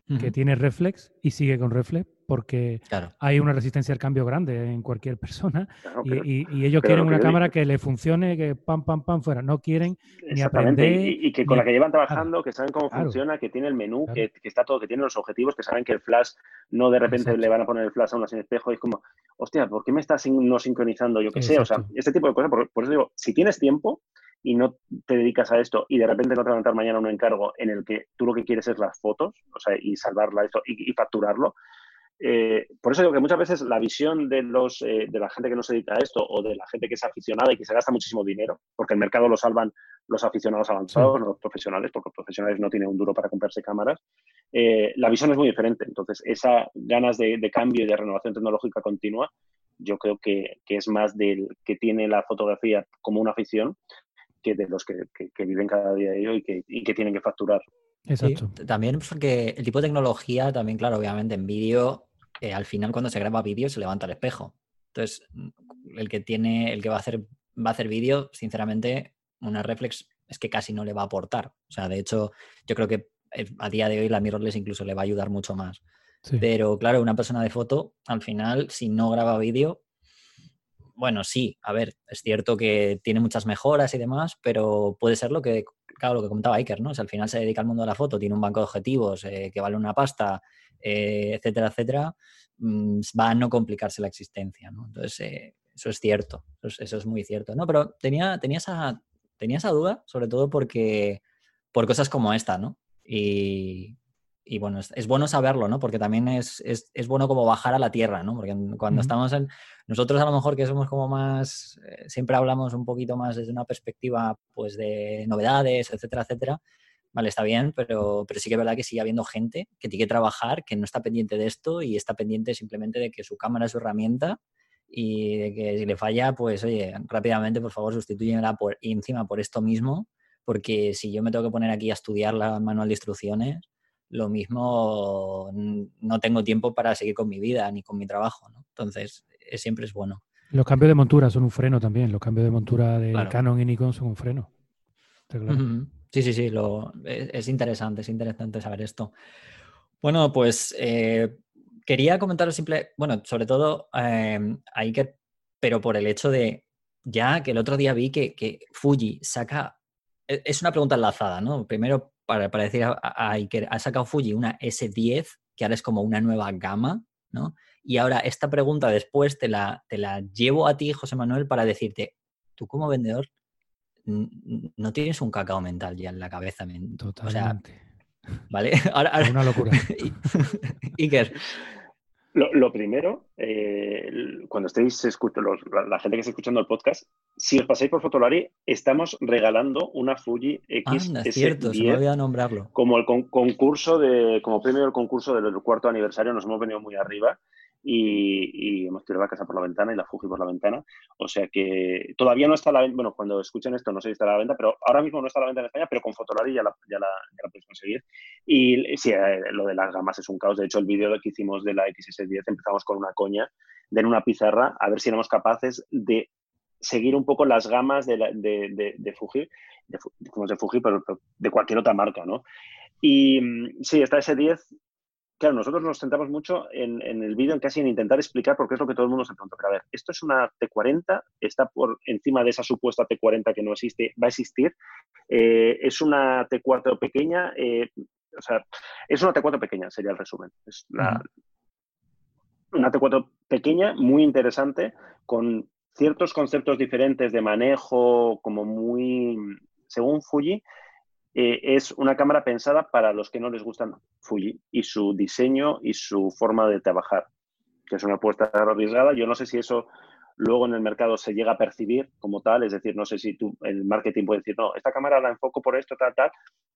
que tiene reflex y sigue con reflex porque hay una resistencia al cambio grande en cualquier persona y, ellos quieren una cámara que le funcione, que pam, pam, pam fuera. No quieren ni aprender. Y, que con la que llevan trabajando, que saben cómo funciona, que tiene el menú, que, está todo, que tiene los objetivos, que saben que el flash no de repente le van a poner el flash a una sin espejo. Y es como, hostia, ¿por qué me estás no sincronizando? Yo qué sé, o sea, este tipo de cosas. por eso digo, si tienes tiempo, y no te dedicas a esto y de repente no te levantar mañana un encargo en el que tú lo que quieres es las fotos o sea, y salvarla esto, y, facturarlo. Eh, por eso digo que muchas veces la visión de, los, eh, de la gente que no se dedica a esto o de la gente que es aficionada y que se gasta muchísimo dinero, porque el mercado lo salvan los aficionados avanzados, no los profesionales, porque los profesionales no tienen un duro para comprarse cámaras, eh, la visión es muy diferente. Entonces, esas ganas de, de, cambio y de renovación tecnológica continua, yo creo que, que, es más del que tiene la fotografía como una afición que de los que, viven cada día de ello y que, tienen que facturar. Exacto. también porque el tipo de tecnología, también, claro, obviamente en vídeo, eh, al final cuando se graba vídeo se levanta el espejo. Entonces, el que tiene, el que va a hacer, va a hacer vídeo, sinceramente, una reflex es que casi no le va a aportar. O sea, de hecho, yo creo que eh, a día de hoy la mirrorless incluso le va a ayudar mucho más. Pero claro, una persona de foto, al final, si no graba vídeo, bueno, sí, a ver, es cierto que tiene muchas mejoras y demás, pero puede ser lo que, claro, lo que comentaba Iker, ¿no? O al final se dedica al mundo de la foto, tiene un banco de objetivos eh, que vale una pasta, eh, etcétera, etcétera, mm, va a no complicarse la existencia, ¿no? Entonces, eh, eso es cierto, eso es, muy cierto, ¿no? Pero tenía, tenía, esa, tenía esa duda, sobre todo porque, por cosas como esta, ¿no? Y, y bueno, es, bueno saberlo, ¿no? Porque también es, bueno como bajar a la tierra, ¿no? Porque cuando estamos en... Nosotros a lo mejor que somos como más... Eh, siempre hablamos un poquito más desde una perspectiva, pues, de novedades, etcétera, etcétera. Vale, está bien, pero, pero sí que es verdad que sigue habiendo gente que tiene que trabajar, que no está pendiente de esto y está pendiente simplemente de que su cámara es su herramienta y de que si le falla, pues, oye, rápidamente, por favor, sustituyela por, encima por esto mismo, porque si yo me tengo que poner aquí a estudiar la manual de instrucciones, lo mismo no tengo tiempo para seguir con mi vida ni con mi trabajo, ¿no? Entonces, siempre es bueno. Los cambios de montura son un freno también. Los cambios de montura de Canon y Nikon son un freno. Sí, sí, sí. Lo, es, interesante, es interesante saber esto. Bueno, pues eh, quería comentaros simple, bueno, sobre todo eh, hay que, pero por el hecho de ya que el otro día vi que, que Fuji saca, e, es una pregunta enlazada, ¿no? Primero, para, para decir a, Iker, ha sacado Fuji una S10, que ahora es como una nueva gama, ¿no? Y ahora esta pregunta después te la, te la llevo a ti, José Manuel, para decirte, tú como vendedor no tienes un cacao mental ya en la cabeza. Totalmente. ¿Vale? Ahora, Una locura. Iker. Lo, primero, eh, cuando estéis escuchando, la, gente que está escuchando el podcast, si os pasáis por Fotolari, estamos regalando una Fuji X. Anda, cierto, se me nombrarlo. Como el concurso de, como premio del concurso del cuarto aniversario, nos hemos venido muy arriba y, hemos tirado la casa por la ventana y la Fuji por la ventana. O sea que todavía no está a la venta, bueno, cuando escuchen esto no sé si está a la venta, pero ahora mismo no está a la venta en España, pero con Fotolari ya la, ya la, ya la puedes conseguir. Y sí, eh, lo de las gamas es un caos. De hecho, el vídeo que hicimos de la XS10 empezamos con una coña de en una pizarra a ver si éramos capaces de seguir un poco las gamas de, de, de, Fuji, de, de Fuji, pero, de cualquier otra marca, ¿no? Y mm, sí, está S10 claro, nosotros nos centramos mucho en, el vídeo, en casi en intentar explicar, porque es lo que todo el mundo se pregunta. Pero a ver, esto es una T40, está por encima de esa supuesta T40 que no existe, va a existir. Eh, es una T4 pequeña, eh, o sea, es una T4 pequeña, sería el resumen. Es una T4 pequeña, muy interesante, con ciertos conceptos diferentes de manejo, como muy, según Fuji, eh, es una cámara pensada para los que no les gustan Fuji y su diseño y su forma de trabajar, que es una apuesta arriesgada. Yo no sé si eso luego en el mercado se llega a percibir como tal, es decir, no sé si tú, el marketing puede decir, no, esta cámara la enfoco por esto, tal, tal,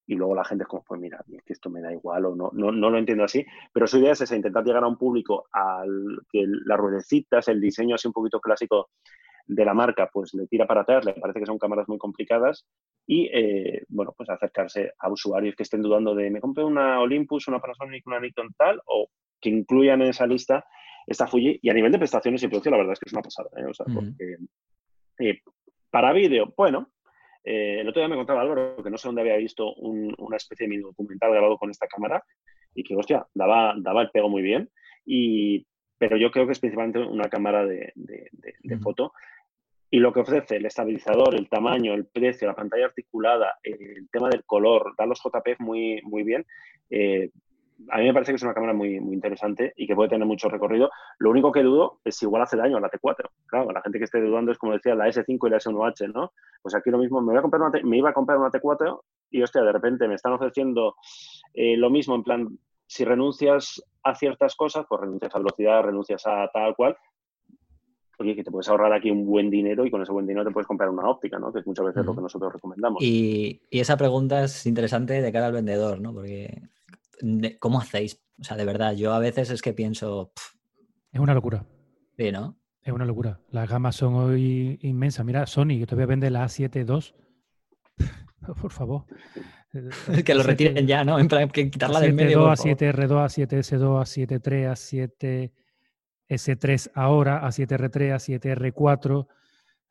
y luego la gente es como, pues mira, es que esto me da igual o no, no, no lo entiendo así, pero su idea es esa, intentar llegar a un público al que las ruedecitas, el diseño así un poquito clásico de la marca pues le tira para atrás, le parece que son cámaras muy complicadas y, eh, bueno, pues acercarse a usuarios que estén dudando de, me compré una Olympus, una Panasonic, una Nikon tal, o que incluyan en esa lista esta Fuji. Y a nivel de prestaciones y precio, la verdad es que es una pasada. ¿eh? O sea, porque, eh, para vídeo, bueno, el otro día me contaba Álvaro que no sé dónde había visto una especie de mini documental grabado con esta cámara y que, hostia, daba, daba el pego muy bien. Y, pero yo creo que es principalmente una cámara de, foto. Y lo que ofrece el estabilizador, el tamaño, el precio, la pantalla articulada, el tema del color, da los JPEG muy, muy bien. Eh, a mí me parece que es una cámara muy, muy interesante y que puede tener mucho recorrido. Lo único que dudo es si igual hace daño a la T4. Claro, la gente que esté dudando es como decía la S5 y la S1H, ¿no? Pues aquí lo mismo, me, voy a comprar una me iba a comprar una T4 y hostia, de repente me están ofreciendo eh, lo mismo en plan si renuncias a ciertas cosas, pues renuncias a velocidad, renuncias a tal cual, oye, que te puedes ahorrar aquí un buen dinero y con ese buen dinero te puedes comprar una óptica, ¿no? Que es muchas veces lo que nosotros recomendamos. Y, esa pregunta es interesante de cara al vendedor, ¿no? Porque, ¿cómo hacéis? O sea, de verdad, yo a veces es que pienso... Es una locura. Sí, ¿no? Es una locura. Las gamas son hoy inmensas. Mira, Sony, que todavía vende la A7 II. Por favor. que lo retiren ya, ¿no? En plan, que quitarla del medio. A7, R2, A7S2, A7 3, A7 S3 ahora, A7R3, A7R4.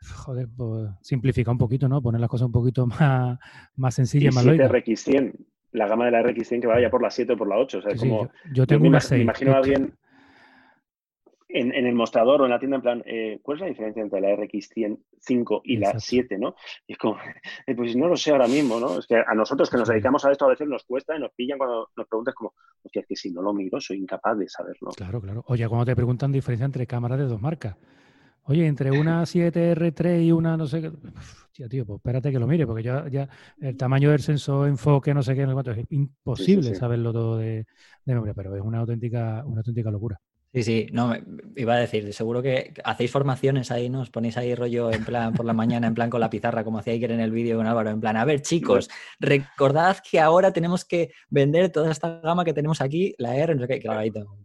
Joder, pues simplifica un poquito, ¿no? Poner las cosas un poquito más, más sencillas, más 7RX100, la gama de la RX100 que vaya por la 7 o por la 8. O sea, como, yo, yo, tengo una 6. Me imagino a alguien en, el mostrador o en la tienda en plan, eh, ¿cuál es la diferencia entre la RX 105 y la 7, no? Y es como, eh, pues no lo sé ahora mismo, ¿no? Es que a nosotros que nos dedicamos a esto a veces nos cuesta y nos pillan cuando nos preguntas como, hostia, es que si no lo miro soy incapaz de saberlo. Claro, claro. Oye, cuando te preguntan diferencia entre cámaras de dos marcas. Oye, entre una 7R3 y una no sé qué. Tía, tío, pues espérate que lo mire, porque ya, ya el tamaño del sensor, enfoque, no sé qué, no es imposible saberlo todo de, de memoria, pero es una auténtica, una auténtica locura. Sí, sí, no, iba a decir, seguro que hacéis formaciones ahí, ¿no? Os ponéis ahí rollo en plan por la mañana, en plan con la pizarra, como hacía Iker en el vídeo con Álvaro, en plan, a ver, chicos, recordad que ahora tenemos que vender toda esta gama que tenemos aquí, la R, no sé qué, claro, ahí tengo,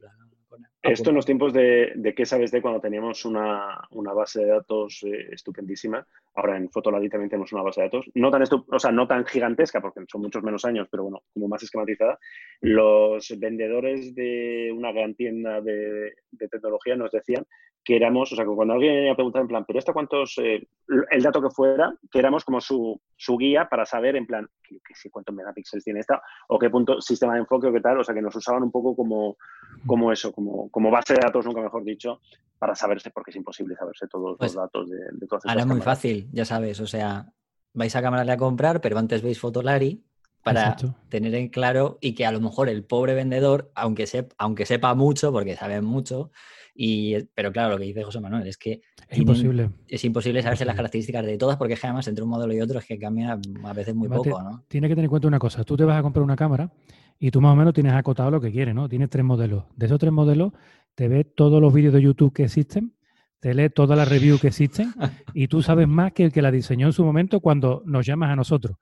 Esto en los tiempos de, de qué sabes de cuando teníamos una, base de datos eh, estupendísima. Ahora en Fotolari también tenemos una base de datos, no tan, o sea, no tan gigantesca, porque son muchos menos años, pero bueno, como más esquematizada. Los vendedores de una gran tienda de, de tecnología nos decían que éramos, o sea, que cuando alguien venía a preguntar en plan, pero esto cuántos, eh, el dato que fuera, que éramos como su, su guía para saber en plan, que, sé cuántos megapíxeles tiene esta, o qué punto, sistema de enfoque o qué tal, o sea, que nos usaban un poco como, como eso, como, como base de datos, nunca mejor dicho, para saberse, porque es imposible saberse todos los pues datos de, de todas Ahora es muy fácil, ya sabes, o sea, vais a cámara a comprar, pero antes veis Fotolari para tener en claro y que a lo mejor el pobre vendedor, aunque, aunque sepa mucho, porque sabe mucho, y, pero claro, lo que dice José Manuel es que es imposible. Es imposible saberse las características de todas porque es que además entre un modelo y otro es que cambia a veces muy poco, ¿no? Tienes que tener en cuenta una cosa, tú te vas a comprar una cámara y tú más o menos tienes acotado lo que quieres, ¿no? Tienes tres modelos. De esos tres modelos te ves todos los vídeos de YouTube que existen, te lees todas las reviews que existen y tú sabes más que el que la diseñó en su momento cuando nos llamas a nosotros.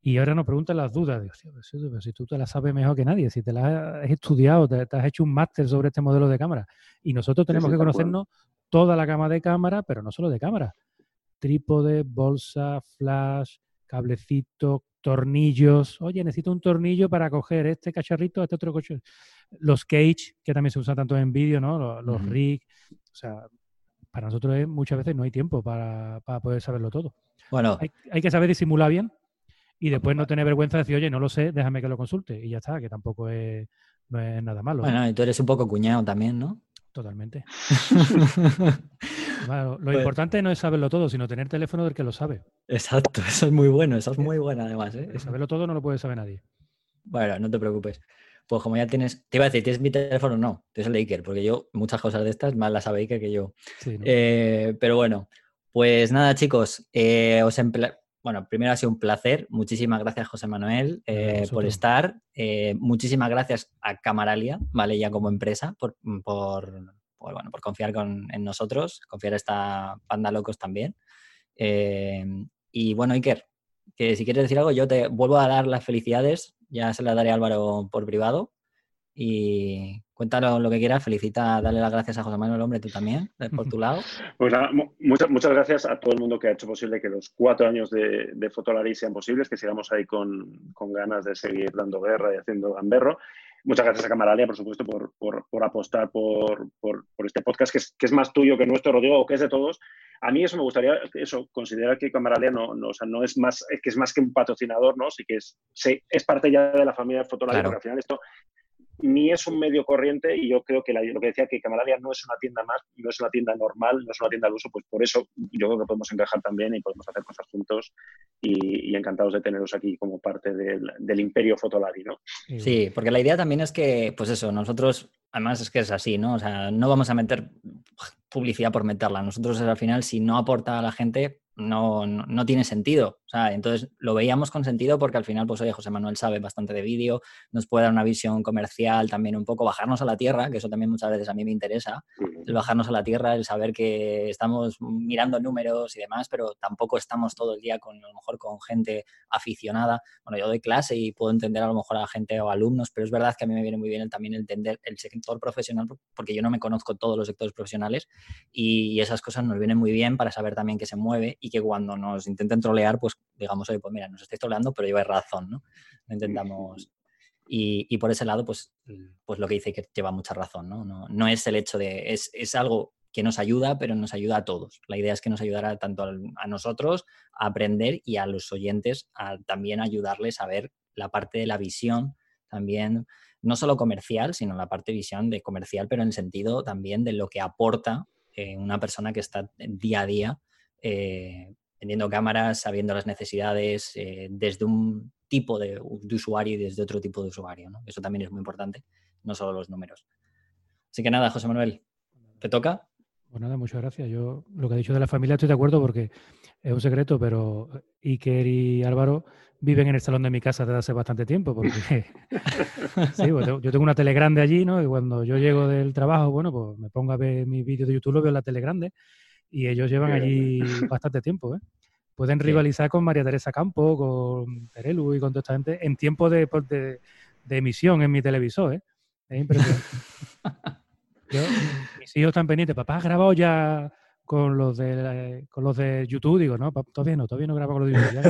Y ahora nos preguntan las dudas. Digo, pero si tú te la sabes mejor que nadie, si te la has estudiado, te, has hecho un máster sobre este modelo de cámara. Y nosotros tenemos que conocernos toda la gama de cámara, pero no solo de cámara. Trípode, bolsa, flash, cablecito, tornillos. Oye, necesito un tornillo para coger este cacharrito, este otro coche. Los cage, que también se usan tanto en vídeo, ¿no? Los, rig. O sea, para nosotros muchas veces no hay tiempo para, poder saberlo todo. Bueno. Hay, hay que saber disimular bien y después no tener vergüenza de decir, oye, no lo sé, déjame que lo consulte. Y ya está, que tampoco es, no es nada malo. Bueno, y tú eres un poco cuñado también, ¿no? Totalmente. lo pues importante no es saberlo todo, sino tener teléfono del que lo sabe. Exacto, eso es muy bueno, eso es muy bueno además. ¿eh? Saberlo todo no lo puede saber nadie. Bueno, no te preocupes. Pues como ya tienes, te iba a decir, ¿tienes mi teléfono? No, tienes el de Iker, porque yo muchas cosas de estas más las sabe Iker que yo. Eh, pero bueno, pues nada chicos, eh, os, bueno, primero ha sido un placer. Muchísimas gracias, José Manuel, eh, por estar. Eh, muchísimas gracias a Camaralia, ¿vale? Ya como empresa, por, mm, bueno, por confiar en nosotros, confiar a esta banda locos también. Eh, y bueno, Iker, que si quieres decir algo, yo te vuelvo a dar las felicidades. Ya se las daré a Álvaro por privado. Y cuéntanos lo que quieras, felicita, dale las gracias a José Manuel Hombre, tú también, por tu lado. Pues muchas, muchas gracias a todo el mundo que ha hecho posible que los cuatro años de, de Fotolari sean posibles, que sigamos ahí con, con, ganas de seguir dando guerra y haciendo gamberro. Muchas gracias a Camaralia, por supuesto, por, por, por apostar por, por, este podcast, que es, que es, más tuyo que nuestro, Rodrigo, o que es de todos. A mí eso me gustaría, eso, considerar que Camaralia no, no, o sea, no es, más, que es más que un patrocinador, ¿no? Sí que es, sí, es parte ya de la familia de Fotolari, porque al final esto ni es un medio corriente y yo creo que lo que decía que Camaralia no es una tienda más, no es una tienda normal, no es una tienda al uso, pues por eso yo creo que podemos encajar también y podemos hacer cosas juntos y, encantados de teneros aquí como parte del, imperio Fotolari, ¿no? Sí, porque la idea también es que, pues eso, nosotros, además es que es así, ¿no? O sea, no vamos a meter publicidad por meterla. Nosotros al final, si no aporta a la gente, no, no, tiene sentido. O sea, entonces lo veíamos con sentido porque al final, pues oye, José Manuel sabe bastante de vídeo, nos puede dar una visión comercial también un poco, bajarnos a la tierra, que eso también muchas veces a mí me interesa, el bajarnos a la tierra, el saber que estamos mirando números y demás, pero tampoco estamos todo el día con, a lo mejor con gente aficionada. Bueno, yo doy clase y puedo entender a lo mejor a gente o alumnos, pero es verdad que a mí me viene muy bien también entender el sector profesional porque yo no me conozco todos los sectores profesionales y esas cosas nos vienen muy bien para saber también qué se mueve y que cuando nos intenten trolear, pues digamos, oye, pues mira, nos estáis troleando, pero lleváis razón, ¿no? intentamos... Y, por ese lado, pues, pues lo que dice que lleva mucha razón, ¿no? No, no es el hecho de... Es, es, algo que nos ayuda, pero nos ayuda a todos. La idea es que nos ayudará tanto a, nosotros a aprender y a los oyentes a también ayudarles a ver la parte de la visión, también no solo comercial, sino la parte de visión de comercial, pero en el sentido también de lo que aporta eh, una persona que está día a día eh, vendiendo cámaras, sabiendo las necesidades eh, desde un tipo de, usuario y desde otro tipo de usuario. Eso también es muy importante, no solo los números. Así que nada, José Manuel, ¿te toca? Pues nada, muchas gracias. Yo lo que ha dicho de la familia estoy de acuerdo porque es un secreto, pero Iker y Álvaro viven en el salón de mi casa desde hace bastante tiempo porque sí, pues yo tengo una tele grande allí, ¿no? Y cuando yo llego del trabajo, bueno, pues me pongo a ver mis vídeos de YouTube, lo veo en la tele grande y ellos llevan allí bastante tiempo. ¿eh? Pueden rivalizar con María Teresa Campo, con Terelu y con toda esta gente en tiempo de, pues, de, emisión en mi televisor. ¿eh? Es impresionante. mis hijos están pendientes, papá, ¿has grabado ya con los de con los de YouTube? Digo, no, todavía no, todavía no grabo con los de YouTube.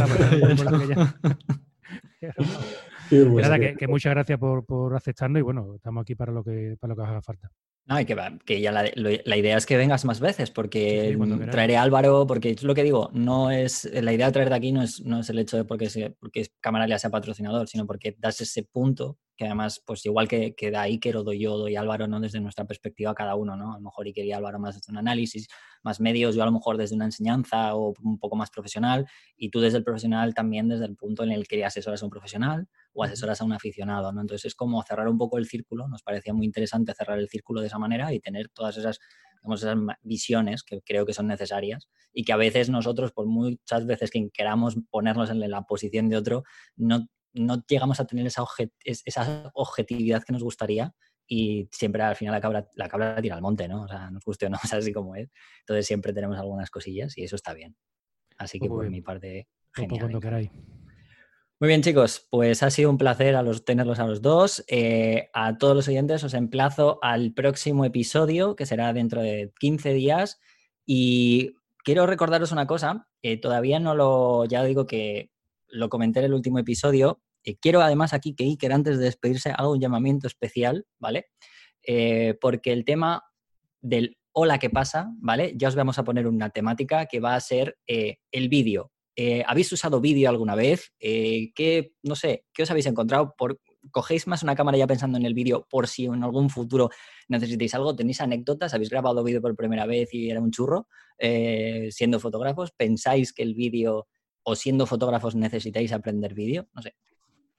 Ya que, que, muchas gracias por, por aceptarnos y bueno, estamos aquí para lo que para lo que haga falta. No, y que, que ya la, la, idea es que vengas más veces, porque traeré a Álvaro, porque es lo que digo, no es la idea de traerte aquí no es, no es el hecho de porque, se, porque Camaralia sea patrocinador, sino porque das ese punto que además, pues igual que, que da Iker o doy yo, doy Álvaro, ¿no? Desde nuestra perspectiva cada uno, ¿no? A lo mejor Iker y Álvaro más desde un análisis, más medios, yo a lo mejor desde una enseñanza o un poco más profesional, y tú desde el profesional también desde el punto en el que asesoras a un profesional o asesoras a un aficionado, ¿no? Entonces es como cerrar un poco el círculo, nos parecía muy interesante cerrar el círculo de esa manera y tener todas esas, digamos, esas visiones que creo que son necesarias y que a veces nosotros, por muchas veces que queramos ponernos en la posición de otro, no no llegamos a tener esa, esa objetividad que nos gustaría y siempre al final la cabra, la cabra tira al monte, ¿no? O sea, nos guste o no, es así como es. Entonces siempre tenemos algunas cosillas y eso está bien. Así que por mi parte, genial. Muy bien, chicos, pues ha sido un placer a los, tenerlos a los dos. Eh, a todos los oyentes os emplazo al próximo episodio, que será dentro de 15 días. Y quiero recordaros una cosa, eh, todavía no lo, ya digo que lo comenté en el último episodio. Eh, quiero además aquí que Iker, antes de despedirse, haga un llamamiento especial, ¿vale? Eh, porque el tema del hola, ¿qué pasa? ¿Vale? Ya os vamos a poner una temática que va a ser eh, el vídeo. ¿Habéis usado vídeo alguna vez? ¿qué, no sé, ¿qué os habéis encontrado? Por, ¿Cogéis más una cámara ya pensando en el vídeo por si en algún futuro necesitéis algo? ¿Tenéis anécdotas? ¿Habéis grabado vídeo por primera vez y era un churro siendo fotógrafos? ¿Pensáis que el vídeo o siendo fotógrafos necesitáis aprender vídeo, no sé.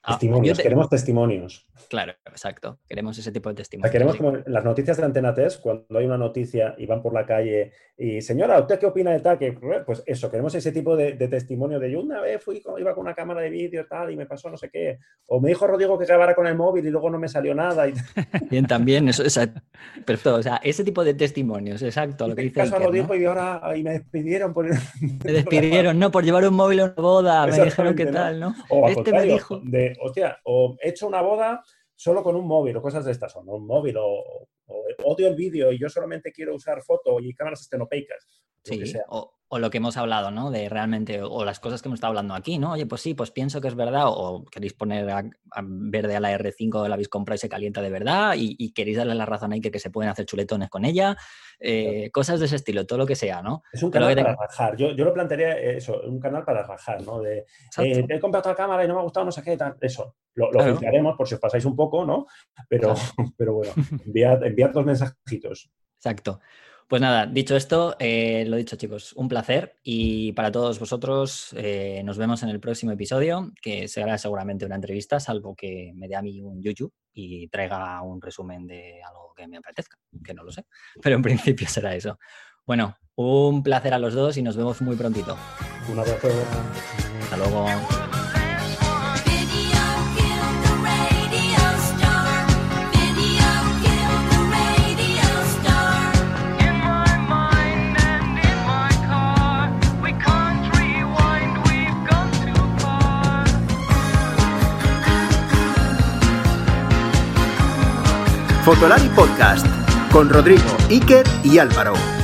Ah, testimonios, queremos testimonios. Claro, exacto. Queremos ese tipo de testimonios. queremos como las noticias de Antena Test, cuando hay una noticia y van por la calle y, señora, ¿usted qué opina de tal? Que, pues eso, queremos ese tipo de, testimonio de yo una vez fui, iba con una cámara de vídeo tal y me pasó no sé qué. O me dijo Rodrigo que grabara con el móvil y luego no me salió nada. Y... Bien, también, eso es perfecto. O sea, ese tipo de testimonios, exacto, lo que dice. Caso lo dijo y ahora y me despidieron por Me despidieron, no, por llevar un móvil a una boda, me dijeron qué tal, ¿no? O este me dijo. De, hostia, o he hecho una boda solo con un móvil o cosas de estas, o un móvil, o, odio el vídeo y yo solamente quiero usar foto y cámaras estenopeicas. Sí, o, o lo que hemos hablado, ¿no? De realmente, o las cosas que hemos estado hablando aquí, ¿no? Oye, pues sí, pues pienso que es verdad, o, queréis poner a, verde a la R5, la habéis comprado y se calienta de verdad, y, queréis darle la razón ahí que, que se pueden hacer chuletones con ella, eh, cosas de ese estilo, todo lo que sea, ¿no? Es un canal para rajar, yo, yo, lo plantearía eso, un canal para rajar, ¿no? De, eh, he comprado otra cámara y no me ha gustado, no sé qué, tal, eso, lo, lo por si os pasáis un poco, ¿no? Pero, pero bueno, enviad, enviad dos mensajitos. Exacto. Pues nada, dicho esto, eh, lo dicho chicos, un placer y para todos vosotros eh, nos vemos en el próximo episodio, que será seguramente una entrevista, salvo que me dé a mí un YouTube y traiga un resumen de algo que me apetezca, que no lo sé, pero en principio será eso. Bueno, un placer a los dos y nos vemos muy prontito. Un abrazo. Hasta luego. Fotolari Podcast con Rodrigo, Iker y Álvaro.